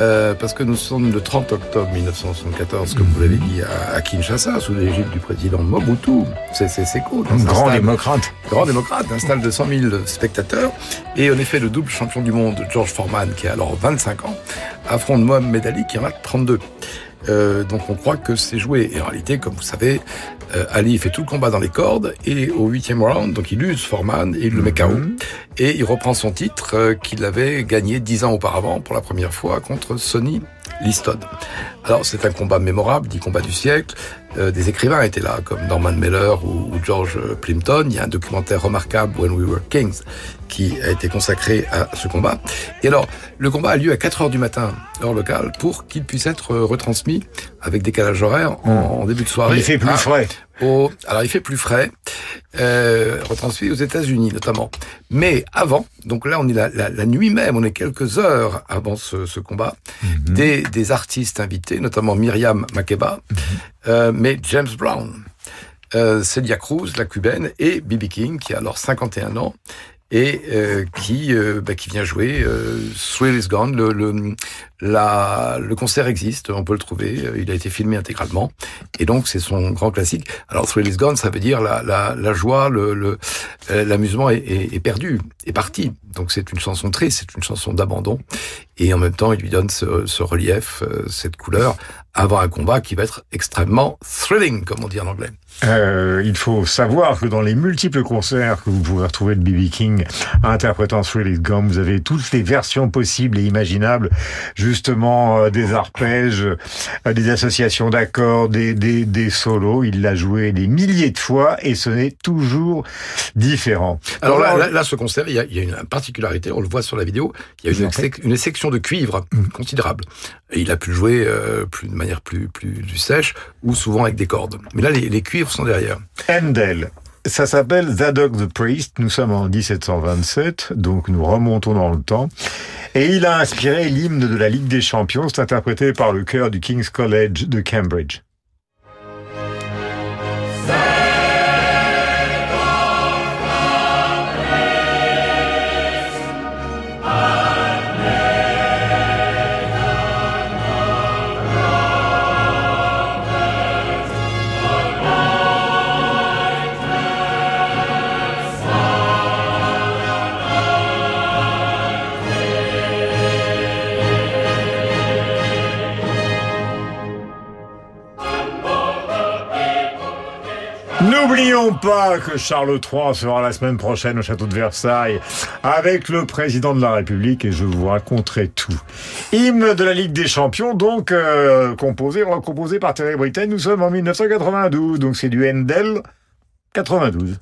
euh, parce que nous sommes le 30 octobre 1974, comme vous l'avez dit, à, à Kinshasa, sous l'égide du président Mobutu. C'est Seko. Un grand démocrate. Grand démocrate, installe 200 000 spectateurs. Et en effet, le double champion du monde, George Foreman, qui a alors 25 ans, affronte Mohamed Ali, qui en a 32. Euh, donc on croit que c'est joué. Et en réalité, comme vous savez, euh, Ali fait tout le combat dans les cordes et au huitième round, donc il use Foreman et il le met KO. Et il reprend son titre euh, qu'il avait gagné dix ans auparavant pour la première fois contre Sonny Liston. Alors c'est un combat mémorable, dit combat du siècle. Euh, des écrivains étaient là, comme Norman Mailer ou, ou George Plimpton. Il y a un documentaire remarquable, When We Were Kings, qui a été consacré à ce combat. Et alors, le combat a lieu à 4 heures du matin, heure locale, pour qu'il puisse être retransmis avec décalage horaire en, en début de soirée. Il fait plus à- frais. au- alors il fait plus frais, euh, retransmis aux États-Unis notamment. Mais avant, donc là on est la, la- la nuit même, on est quelques heures avant ce, ce combat, des, des artistes invités, notamment Myriam Makeba, euh, mais James Brown, euh, Celia Cruz, la cubaine, et B.B. King, qui a alors 51 ans, et euh, qui euh, bah, qui vient jouer euh, Thrill is Gone. Le, le, la, le concert existe, on peut le trouver. euh, Il a été filmé intégralement, et donc c'est son grand classique. Alors Thrill is Gone, ça veut dire la, la, la joie, le, le, euh, l'amusement est, est perdu, est parti. Donc c'est une chanson triste, c'est une chanson d'abandon, et en même temps il lui donne ce, ce relief, euh, cette couleur avant un combat qui va être extrêmement thrilling, comme on dit en anglais. Euh, il faut savoir que dans les multiples concerts que vous pourrez retrouver de B.B. King interprétant Thrill Is Gone, vous avez toutes les versions possibles et imaginables, justement euh, des arpèges, euh, des associations d'accords, des, des, des solos. Il l'a joué des milliers de fois et ce n'est toujours différent. Alors là, là, là, ce concert, il y, a, il y a une particularité, on le voit sur la vidéo, il y a une, sec- une section de cuivre considérable. Et il a pu jouer euh, plus, de manière plus, plus, plus sèche ou souvent avec des cordes. Mais là, les, les cuivres sont derrière. Handel. Ça s'appelle Zadok the Priest. Nous sommes en 1727, donc nous remontons dans le temps. Et il a inspiré l'hymne de la Ligue des Champions. C'est interprété par le chœur du King's College de Cambridge. N'oublions pas que Charles III sera la semaine prochaine au château de Versailles avec le président de la République et je vous raconterai tout. Hymne de la Ligue des Champions, donc euh, composé, recomposé par Terry Britten. Nous sommes en 1992, donc c'est du Handel 92.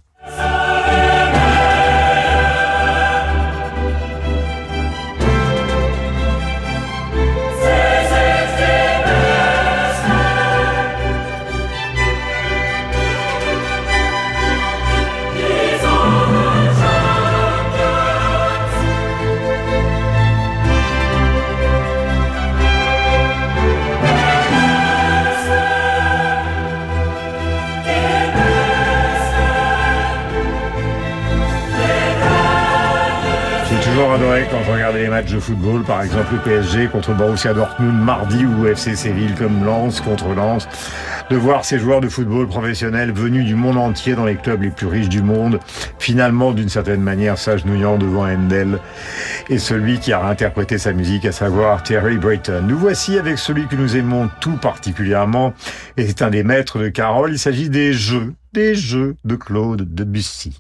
Matchs de football, par exemple le PSG contre Borussia Dortmund mardi ou FC Séville comme Lens contre Lens, de voir ces joueurs de football professionnels venus du monde entier dans les clubs les plus riches du monde, finalement d'une certaine manière s'agenouillant devant Handel et celui qui a interprété sa musique, à savoir Terry Brayton. Nous voici avec celui que nous aimons tout particulièrement, et c'est un des maîtres de Carole, il s'agit des jeux, des jeux de Claude Debussy.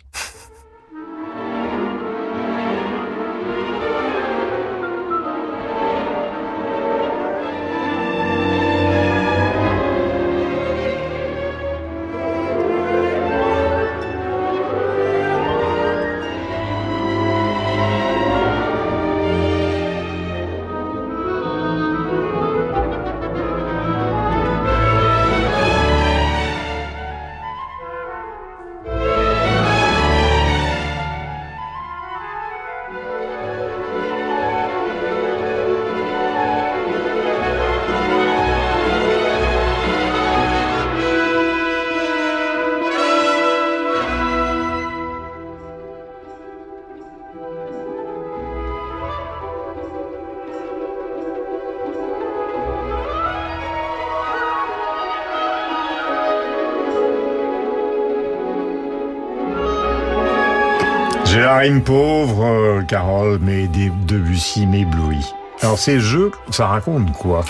J'ai la rime pauvre, euh, Carole, mais des Debussy m'éblouit. Alors ces jeux, ça raconte quoi?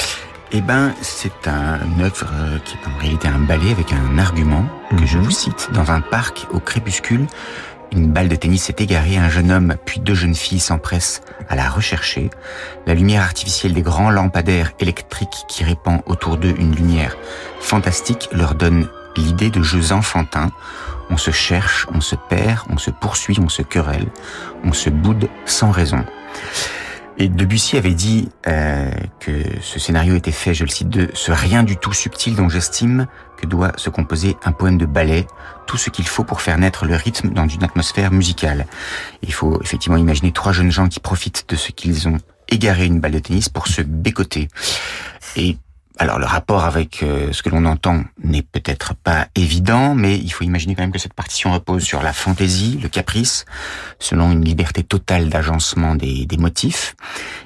Eh ben, c'est un, une œuvre euh, qui est en réalité un ballet avec un argument que je vous cite. Dans un parc au crépuscule, une balle de tennis s'est égarée, un jeune homme puis deux jeunes filles s'empressent à la rechercher. La lumière artificielle des grands lampadaires électriques qui répand autour d'eux une lumière fantastique leur donne l'idée de jeux enfantins. On se cherche, on se perd, on se poursuit, on se querelle, on se boude sans raison. Et Debussy avait dit euh, que ce scénario était fait, je le cite, de ce rien du tout subtil dont j'estime que doit se composer un poème de ballet, tout ce qu'il faut pour faire naître le rythme dans une atmosphère musicale. Il faut effectivement imaginer trois jeunes gens qui profitent de ce qu'ils ont égaré une balle de tennis pour se bécoter. Et alors le rapport avec euh, ce que l'on entend n'est peut-être pas évident, mais il faut imaginer quand même que cette partition repose sur la fantaisie, le caprice, selon une liberté totale d'agencement des, motifs,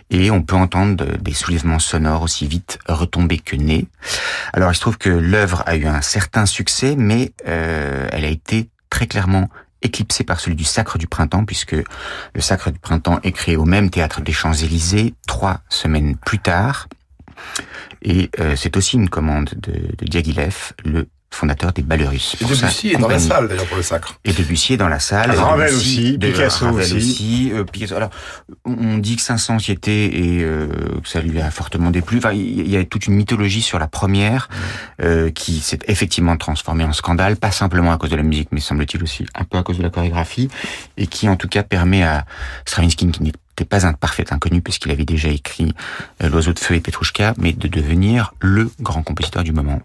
et on peut entendre des soulèvements sonores aussi vite retombés que nés. Alors il se trouve que l'œuvre a eu un certain succès, mais euh, elle a été très clairement éclipsée par celui du Sacre du Printemps, puisque le Sacre du Printemps est créé au même théâtre des Champs-Élysées trois semaines plus tard. Et euh, c'est aussi une commande de, de Diaghilev, le fondateur des Ballerus. Et Debussy est dans la salle d'ailleurs pour le sacre. Et Debussy est dans la salle. Ravel Debussy, aussi, de- Picasso Ravel aussi. euh, Picasso. Alors, on dit que Saint-Saëns y était et euh, que ça lui a fortement déplu. Enfin, il y a toute une mythologie sur la première euh, qui s'est effectivement transformée en scandale, pas simplement à cause de la musique, mais semble-t-il aussi un peu à cause de la chorégraphie, et qui en tout cas permet à Stravinsky, qui n'était pas un parfait inconnu puisqu'il avait déjà écrit euh, L'oiseau de feu et Petrouchka, mais de devenir le grand compositeur du moment.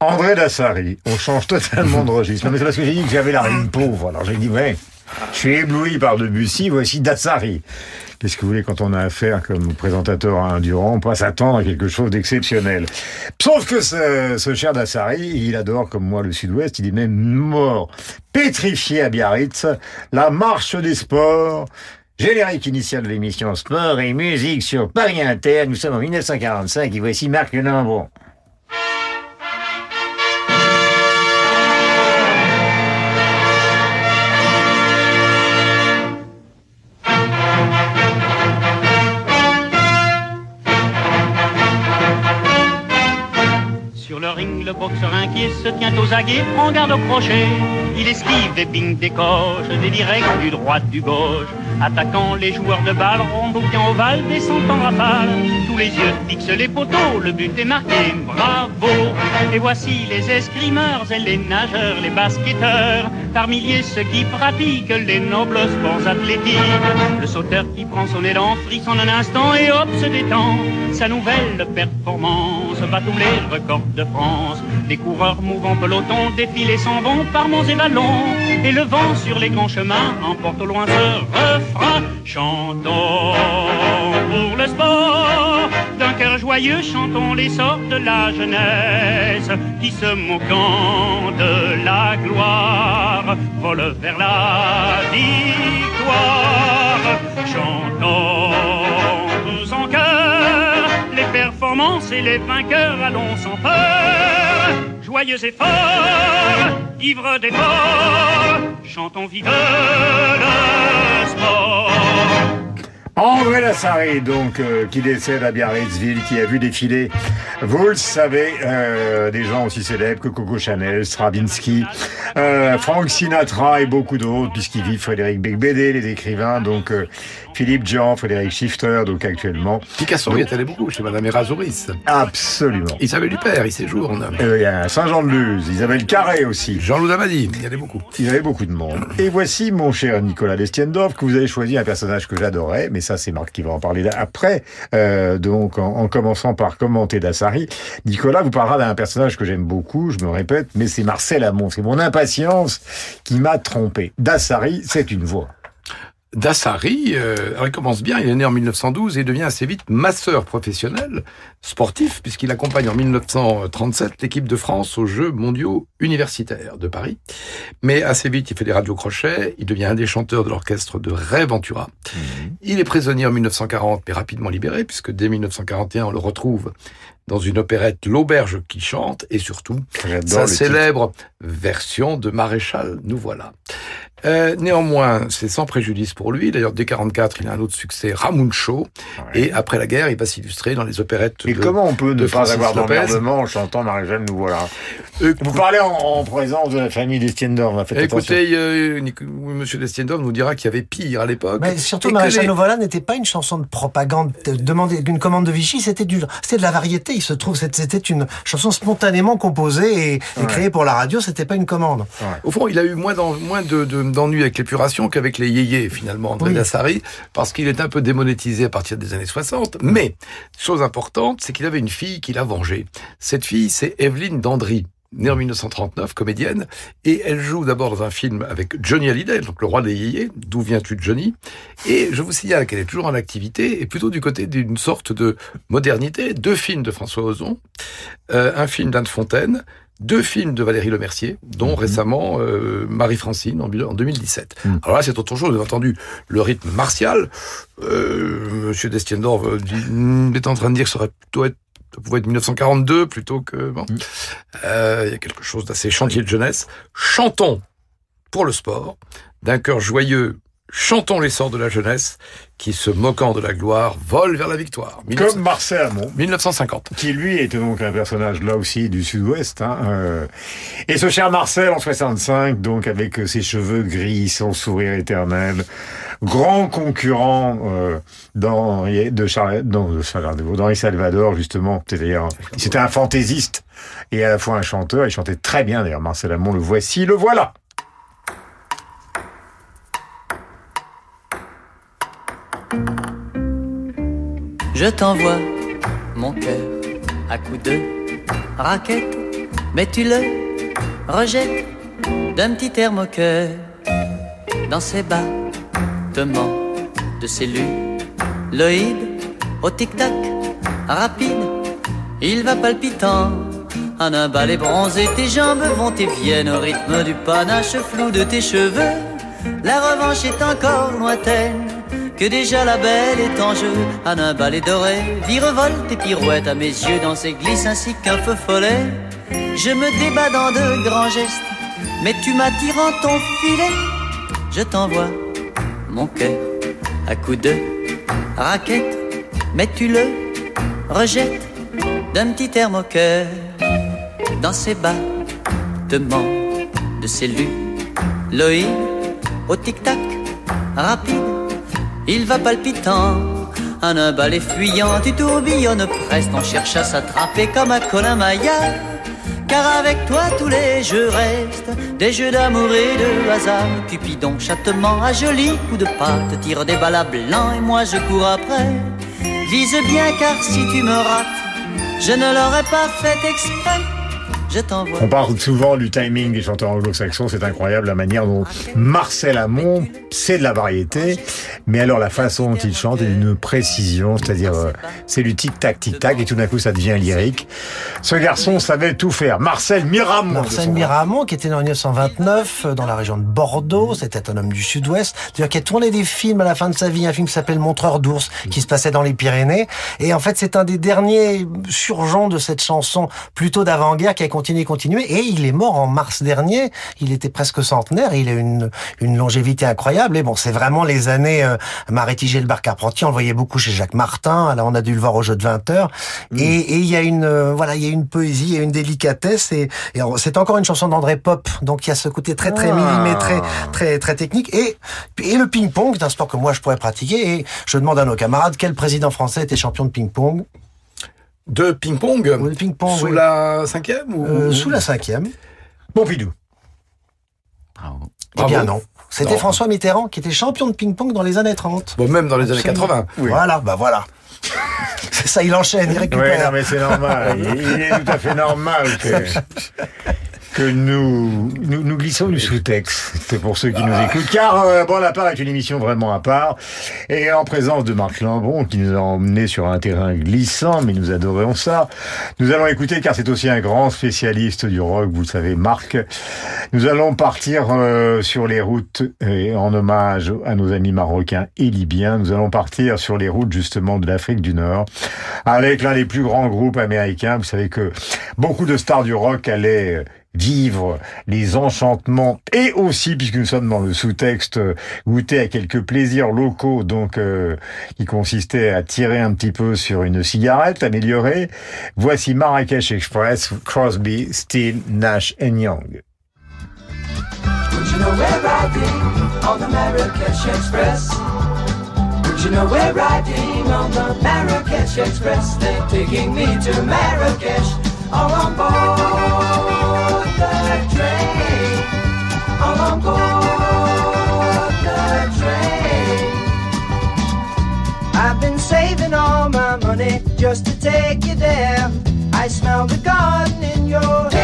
André Dassari, on change totalement de registre. Non, mais c'est parce que j'ai dit que j'avais la rime pauvre. Alors j'ai dit, ouais, je suis ébloui par Debussy, voici Dassari. Qu'est-ce que vous voulez quand on a affaire comme présentateur à un Durand, on peut s'attendre à quelque chose d'exceptionnel. Sauf que ce, ce cher Dassari, il adore comme moi le Sud-Ouest, il est même mort, pétrifié à Biarritz, la marche des sports. Générique initial de l'émission Sport et musique sur Paris Inter. Nous sommes en 1945 et voici Marc Lambron. Se tient aux aguets, prend garde au crochet. Il esquive des pings, des des directs du droit, du gauche. Attaquant les joueurs de balle, rond bien ovale, descend en rafale. Tous les yeux fixent les poteaux, le but est marqué, bravo. Et voici les escrimeurs et les nageurs, les basketteurs. Par milliers ceux qui pratiquent les nobles sports athlétiques. Le sauteur qui prend son élan, frissonne un instant et hop se détend. Sa nouvelle performance bat tous les records de France. Les coureurs mouvant peloton défilent s'en vont par monts et vallons. Et le vent sur les grands chemins emporte au loin ce refrain. Chantons pour le sport. D'un cœur joyeux, chantons l'essor de la jeunesse qui se moquant de la gloire vole vers la victoire. Chantons en chœur les performances et les vainqueurs, allons sans peur. Joyeux et forts, ivres d'efforts, chantons vive le sport. André Lassari, donc, euh, qui décède à Biarritzville, qui a vu défiler, vous le savez, euh, des gens aussi célèbres que Coco Chanel, Stravinsky, euh, Frank Sinatra et beaucoup d'autres, puisqu'il vit Frédéric Becbédé, les écrivains, donc euh, Philippe Jean, Frédéric Schifter, donc actuellement. Picasso Donc, y est allé beaucoup chez Madame Erasouris. Absolument. Isabelle Huppert, il séjourne. Euh, Il y a Saint-Jean-de-Luz, Isabelle Carré aussi. Jean-Loup Dabadi, il y en a beaucoup. Il y avait beaucoup de monde. Et voici mon cher Nicolas Destiendorf, que vous avez choisi un personnage que j'adorais, mais ça c'est Marc qui va en parler après. Euh, donc en, en commençant par commenter Dassari, Nicolas vous parlera d'un personnage que j'aime beaucoup, je me répète, mais c'est Marcel Amont. C'est mon impatience qui m'a trompé. Dassari, c'est une voix. Dassari, euh, commence bien, il est né en 1912 et devient assez vite masseur professionnel, sportif, puisqu'il accompagne en 1937 l'équipe de France aux Jeux mondiaux universitaires de Paris. Mais assez vite, il fait des radiocrochets, il devient un des chanteurs de l'orchestre de Ray Ventura. Il est prisonnier en 1940, mais rapidement libéré, puisque dès 1941, on le retrouve dans une opérette L'Auberge qui chante, et surtout, sa titre. célèbre version de Maréchal, nous voilà. Euh, néanmoins, c'est sans préjudice pour lui. D'ailleurs, dès 44, il a un autre succès, Ramuncho. Et après la guerre, il va s'illustrer dans les opérettes Et de comment on peut ne pas avoir d'emmerdement en chantant Marie-Jeanne, nous voilà Euh, Vous parlez en, en présence de la famille attention. Écoutez, euh, Monsieur Destiendorf nous dira qu'il y avait pire à l'époque. Mais surtout, Maréchal les- Novola n'était pas une chanson de propagande de- demandée d'une commande de Vichy, c'était du, c'était de la variété. Il se trouve, c'était c'était une chanson spontanément composée et, et Ouais. créée pour la radio. C'était pas une commande. Au fond, il a eu moins d'en- moins de- de- d'ennuis avec l'épuration qu'avec les yéyés, finalement, André Oui. Parce qu'il est un peu démonétisé à partir des années 60. Mais, chose importante, c'est qu'il avait une fille qu'il a vengée. Cette fille, c'est Evelyne Dandry née en 1939, comédienne, et elle joue d'abord dans un film avec Johnny Hallyday, donc le roi des yéyés, D'où viens-tu Johnny? Et je vous signale qu'elle est toujours en activité, et plutôt du côté d'une sorte de modernité. Deux films de François Ozon, euh, un film d'Anne Fontaine, deux films de Valérie Lemercier, dont récemment euh, Marie-Francine en, en 2017. Alors là, c'est autre chose, avez entendu le rythme martial. Euh, Monsieur Destiendorf euh, dit- mm, est en train de dire que ça aurait plutôt être ça pouvait être 1942 plutôt que bon. Euh, Il y a quelque chose d'assez chantier de jeunesse. Chantons pour le sport, d'un cœur joyeux. Chantons l'essor de la jeunesse qui, se moquant de la gloire, vole vers la victoire. Comme Marcel Amont. 1950. Qui lui était donc un personnage là aussi du sud-ouest. Hein, euh. Et ce cher Marcel en 65, donc avec euh, ses cheveux gris, son sourire éternel, grand concurrent euh, dans de Charles, dans, de d'Henri Salvador justement. C'est-à-dire, c'était un fantaisiste et à la fois un chanteur. Il chantait très bien d'ailleurs. Marcel Amont, le voici, le voilà. Je t'envoie mon cœur à coups de raquette, mais tu le rejettes d'un petit thermoqueur dans ses battements de celluloïd au tic-tac rapide. Il va palpitant en un balai bronzé, tes jambes vont et viennent au rythme du panache flou de tes cheveux. La revanche est encore lointaine, que déjà la belle est en jeu. En un balai doré, virevolte et pirouette à mes yeux dans ses glisses ainsi qu'un feu follet. Je me débats dans de grands gestes, mais tu m'attires en ton filet. Je t'envoie mon cœur à coups de raquette, mais tu le rejettes d'un petit thermoqueur dans ses battements de celluloïd au tic-tac rapide. Il va palpitant un balai fuyant, tu tourbillonnes presque, on cherche à s'attraper comme un colin-maillard. Car avec toi tous les jeux restent des jeux d'amour et de hasard. Cupidon, chattement, à jolis coups de patte, tire des balles à blanc et moi je cours après. Vise bien car si tu me rates, je ne l'aurais pas fait exprès. Je t'envoie. On parle souvent du timing des chanteurs anglo-saxons, c'est incroyable la manière dont Marcel Amont, c'est de la variété, mais alors la façon dont il chante est d'une précision, c'est-à-dire euh, c'est du tic-tac, tic-tac, et tout d'un coup ça devient lyrique. Ce garçon savait tout faire. Marcel Miramont. Marcel Miramont, qui était né en 1929 euh, dans la région de Bordeaux, c'était un homme du Sud-Ouest, d'ailleurs qui a tourné des films à la fin de sa vie, un film qui s'appelle Montreur d'ours, qui se passait dans les Pyrénées, et en fait c'est un des derniers surgeons de cette chanson plutôt d'avant-guerre qui a continué, continué, et il est mort en mars dernier, il était presque centenaire, il a une, une longévité incroyable, et bon c'est vraiment les années euh, Marie Gilbert Carpentier, on le voyait beaucoup chez Jacques Martin, là on a dû le voir au jeu de 20 heures, et et il y a une euh, voilà, il y a une poésie, il y a une délicatesse et, c'est encore une chanson d'André Pop, donc il y a ce côté très très Ah. millimétré, très très technique et et le ping-pong, c'est un sport que moi je pourrais pratiquer et je demande à nos camarades quel président français était champion de ping-pong? De ping-pong Sous oui. la cinquième ou... Euh, sous la cinquième. Pompidou. Eh bien non. C'était Non. François Mitterrand qui était champion de ping-pong dans les années 30. Bon, même dans les années Absolument. 80. Voilà, bah voilà. *laughs* C'est ça, il enchaîne, il Oui, récupère. non, mais c'est normal. Il, il est tout à fait normal que. *laughs* que nous, nous, nous glissons du sous-texte. C'est pour ceux qui nous écoutent. Car euh, Bon la part est une émission vraiment à part. Et en présence de Marc Lambron, qui nous a emmenés sur un terrain glissant, mais nous adorons ça. Nous allons écouter, car c'est aussi un grand spécialiste du rock, vous le savez, Marc. Nous allons partir euh, sur les routes, et en hommage à nos amis marocains et libyens, nous allons partir sur les routes justement de l'Afrique du Nord, avec l'un des plus grands groupes américains. Vous savez que beaucoup de stars du rock allaient vivre les enchantements et aussi, puisque nous sommes dans le sous-texte, goûter à quelques plaisirs locaux, donc euh, qui consistaient à tirer un petit peu sur une cigarette améliorée. Voici Marrakech Express, Crosby, Steele, Nash and Young. Saving all my money just to take you there. I smell the garden in your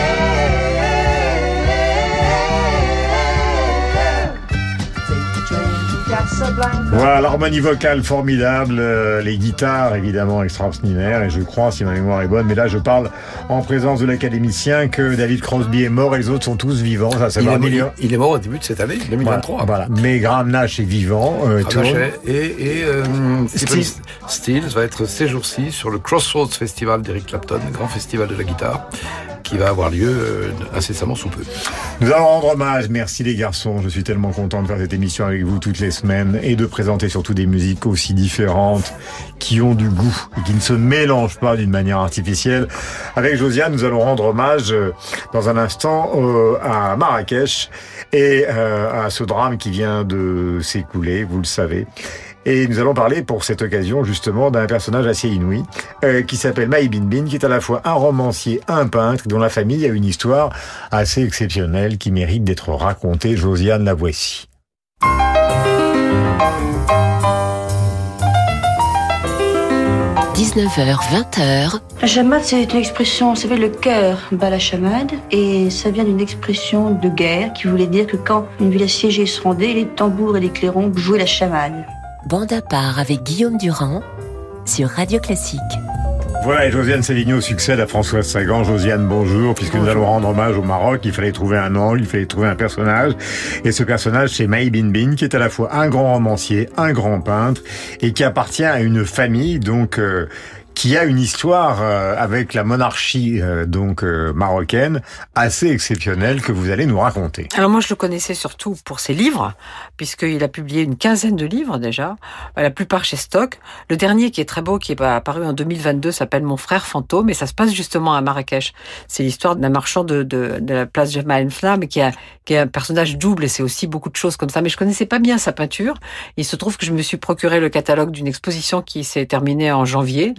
Voilà, l'harmonie vocale formidable, euh, les guitares évidemment extraordinaires, et je crois, si ma mémoire est bonne, mais là je parle en présence de l'académicien que David Crosby est mort et les autres sont tous vivants. Ça, ça Il va est, il est mort au début de cette année, 2023. Voilà, voilà. Mais Graham Nash est vivant. euh. Et, et euh, Steve- va être ces jours-ci sur le Crossroads Festival d'Eric Clapton, grand festival de la guitare, qui va avoir lieu euh, incessamment sous peu. Nous allons rendre hommage. Merci les garçons. Je suis tellement content de faire cette émission avec vous toutes les semaines et de présenter surtout des musiques aussi différentes qui ont du goût et qui ne se mélangent pas d'une manière artificielle. Avec Josiane, nous allons rendre hommage euh, dans un instant euh, à Marrakech et à ce drame qui vient de s'écouler, vous le savez. Et nous allons parler pour cette occasion justement d'un personnage assez inouï euh, qui s'appelle Maï Bin Bin, qui est à la fois un romancier, un peintre, dont la famille a une histoire assez exceptionnelle qui mérite d'être racontée. Josiane, la voici. 19h, 20h, La chamade, c'est une expression, ça fait le cœur bat la chamade, et ça vient d'une expression de guerre qui voulait dire que quand une ville assiégée se rendait, les tambours et les clairons jouaient la chamade. Bande à part avec Guillaume Durand sur Radio Classique. Voilà, et Josiane Sévigno succède à Françoise Sagan. Josiane, bonjour. Puisque nous allons rendre hommage au Maroc, il fallait trouver un angle, il fallait trouver un personnage. Et ce personnage, c'est Maï Bin Bin, qui est à la fois un grand romancier, un grand peintre, et qui appartient à une famille, donc, euh, qui a une histoire euh, avec la monarchie euh, donc euh, marocaine assez exceptionnelle que vous allez nous raconter. Alors moi, je le connaissais surtout pour ses livres, puisqu'il a publié une quinzaine de livres déjà, la plupart chez Stock. Le dernier qui est très beau, qui est apparu en 2022, s'appelle Mon frère fantôme, et ça se passe justement à Marrakech. C'est l'histoire d'un marchand de, de, de la place Jamal Flam, qui a qui est un personnage double, et c'est aussi beaucoup de choses comme ça. Mais je connaissais pas bien sa peinture. Il se trouve que je me suis procuré le catalogue d'une exposition qui s'est terminée en janvier.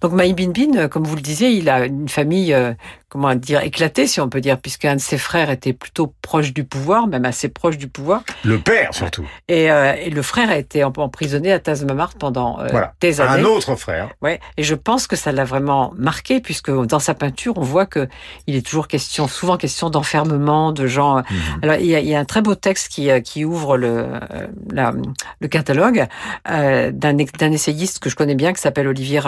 Donc Maï Bin Bin, comme vous le disiez, il a une famille, euh, comment dire, éclatée, si on peut dire, puisqu'un de ses frères était plutôt proche du pouvoir, même assez proche du pouvoir. Le père surtout. Et, euh, et le frère a été em- emprisonné à Tazmamart pendant euh, Voilà. des années. Un autre frère. Ouais, et je pense que ça l'a vraiment marqué puisque dans sa peinture, on voit que il est toujours question, souvent question d'enfermement, de gens. Mhm. Alors il y, a, il y a un très beau texte qui, euh, qui ouvre le, euh, la- le catalogue euh, d'un essayiste que je connais bien qui s'appelle Olivier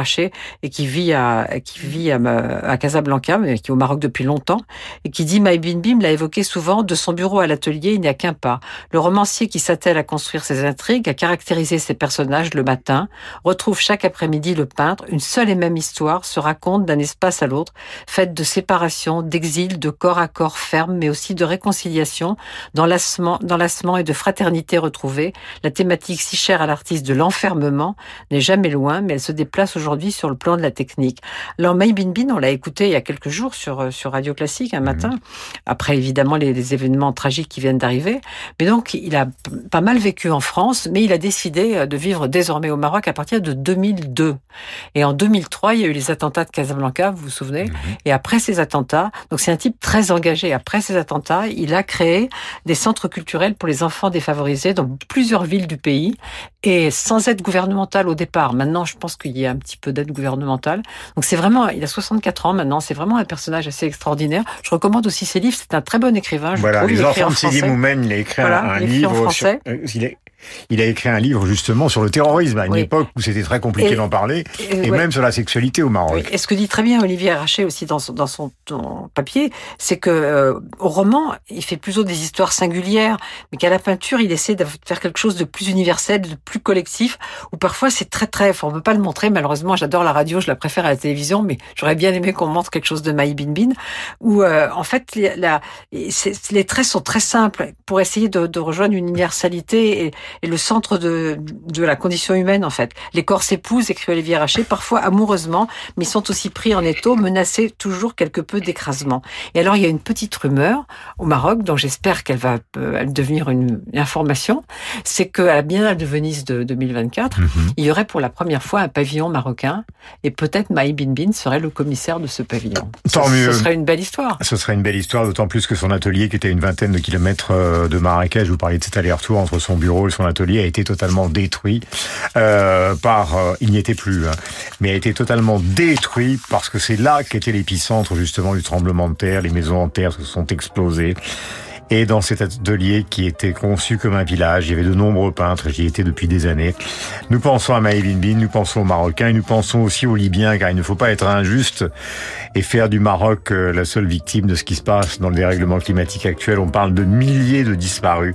Et qui vit à qui vit à, Casablanca, mais qui est au Maroc depuis longtemps et qui dit Maï Bin Bim l'a évoqué souvent de son bureau à l'atelier, il n'y a qu'un pas. Le romancier qui s'attelle à construire ses intrigues, à caractériser ses personnages le matin, retrouve chaque après-midi le peintre, une seule et même histoire se raconte d'un espace à l'autre, faite de séparation, d'exil, de corps à corps ferme, mais aussi de réconciliation, d'enlacement et de fraternité retrouvée. La thématique si chère à l'artiste de l'enfermement n'est jamais loin, mais elle se déplace aujourd'hui sur le plan de la technique. Alors, May Bin Bin, on l'a écouté il y a quelques jours sur, euh, sur Radio Classique un matin, après évidemment les, les événements tragiques qui viennent d'arriver. Mais donc, il a pas mal vécu en France, mais il a décidé euh, de vivre désormais au Maroc à partir de 2002. Et en 2003, il y a eu les attentats de Casablanca, vous vous souvenez Et après ces attentats, donc c'est un type très engagé. Après ces attentats, il a créé des centres culturels pour les enfants défavorisés dans plusieurs villes du pays et sans aide gouvernementale au départ. Maintenant, je pense qu'il y a un petit peu d'aide d'aide gouvernementale. Donc c'est vraiment, il a 64 ans maintenant, c'est vraiment un personnage assez extraordinaire. Je recommande aussi ses livres, c'est un très bon écrivain. Je Voilà, trouve. les enfants en de Sidi. Moumen, il a écrit un- Voilà, un, livre sur, français. euh, il, il a écrit un livre justement sur le terrorisme à une Oui. époque où c'était très compliqué d'en parler, et- et, ouais. même sur la sexualité au Maroc. Et ce que dit très bien Olivier Arraché aussi dans son, dans son, papier, c'est que euh, au roman, il fait plutôt des histoires singulières, mais qu'à la peinture, il essaie de faire quelque chose de plus universel, de plus collectif, où parfois c'est très très, enfin, on peut pas le montrer, malheureusement, j'adore la radio, je la préfère à la télévision, mais j'aurais bien aimé qu'on montre quelque chose de Maï Bin Bin, où euh, en fait, les, la, les traits sont très simples pour essayer de, de rejoindre une universalité et, et le centre de, de la condition humaine, en fait. Les corps s'épousent, écrit Olivier Arraché, parfois amoureusement, mais sont aussi pris en étau, menacés toujours quelque peu d'écrasement. Et alors, il y a une petite rumeur au Maroc, dont j'espère qu'elle va euh, devenir une, une information, c'est qu'à la Biennale de Venise de 2024, Mhm. il y aurait pour la première fois un pavillon marocain, et peut-être Maï Bin Bin serait le commissaire de ce pavillon. Tant ce, mieux. Ce serait une belle histoire. Ce serait une belle histoire, d'autant plus que son atelier, qui était à une vingtaine de kilomètres euh, de Marrakech, vous parliez de cet aller-retour entre son bureau et son atelier, a été totalement détruit euh, par... euh, il n'y était plus, hein, mais a été totalement détruit parce que c'est là qu'était l'épicentre justement du tremblement de terre. Les maisons en terre se sont explosées. Et dans cet atelier qui était conçu comme un village, il y avait de nombreux peintres, j'y étais depuis des années. Nous pensons à Maï Bin nous pensons aux Marocains et nous pensons aussi aux Libyens, car il ne faut pas être injuste et faire du Maroc euh, la seule victime de ce qui se passe dans le dérèglement climatique actuel. On parle de milliers de disparus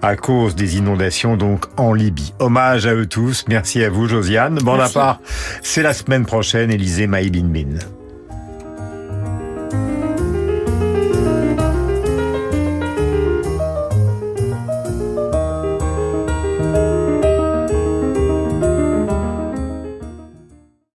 à cause des inondations donc en Libye. Hommage à eux tous. Merci à vous, Josiane. Bon, à part, c'est la semaine prochaine. Élisée Maï Bin Bin.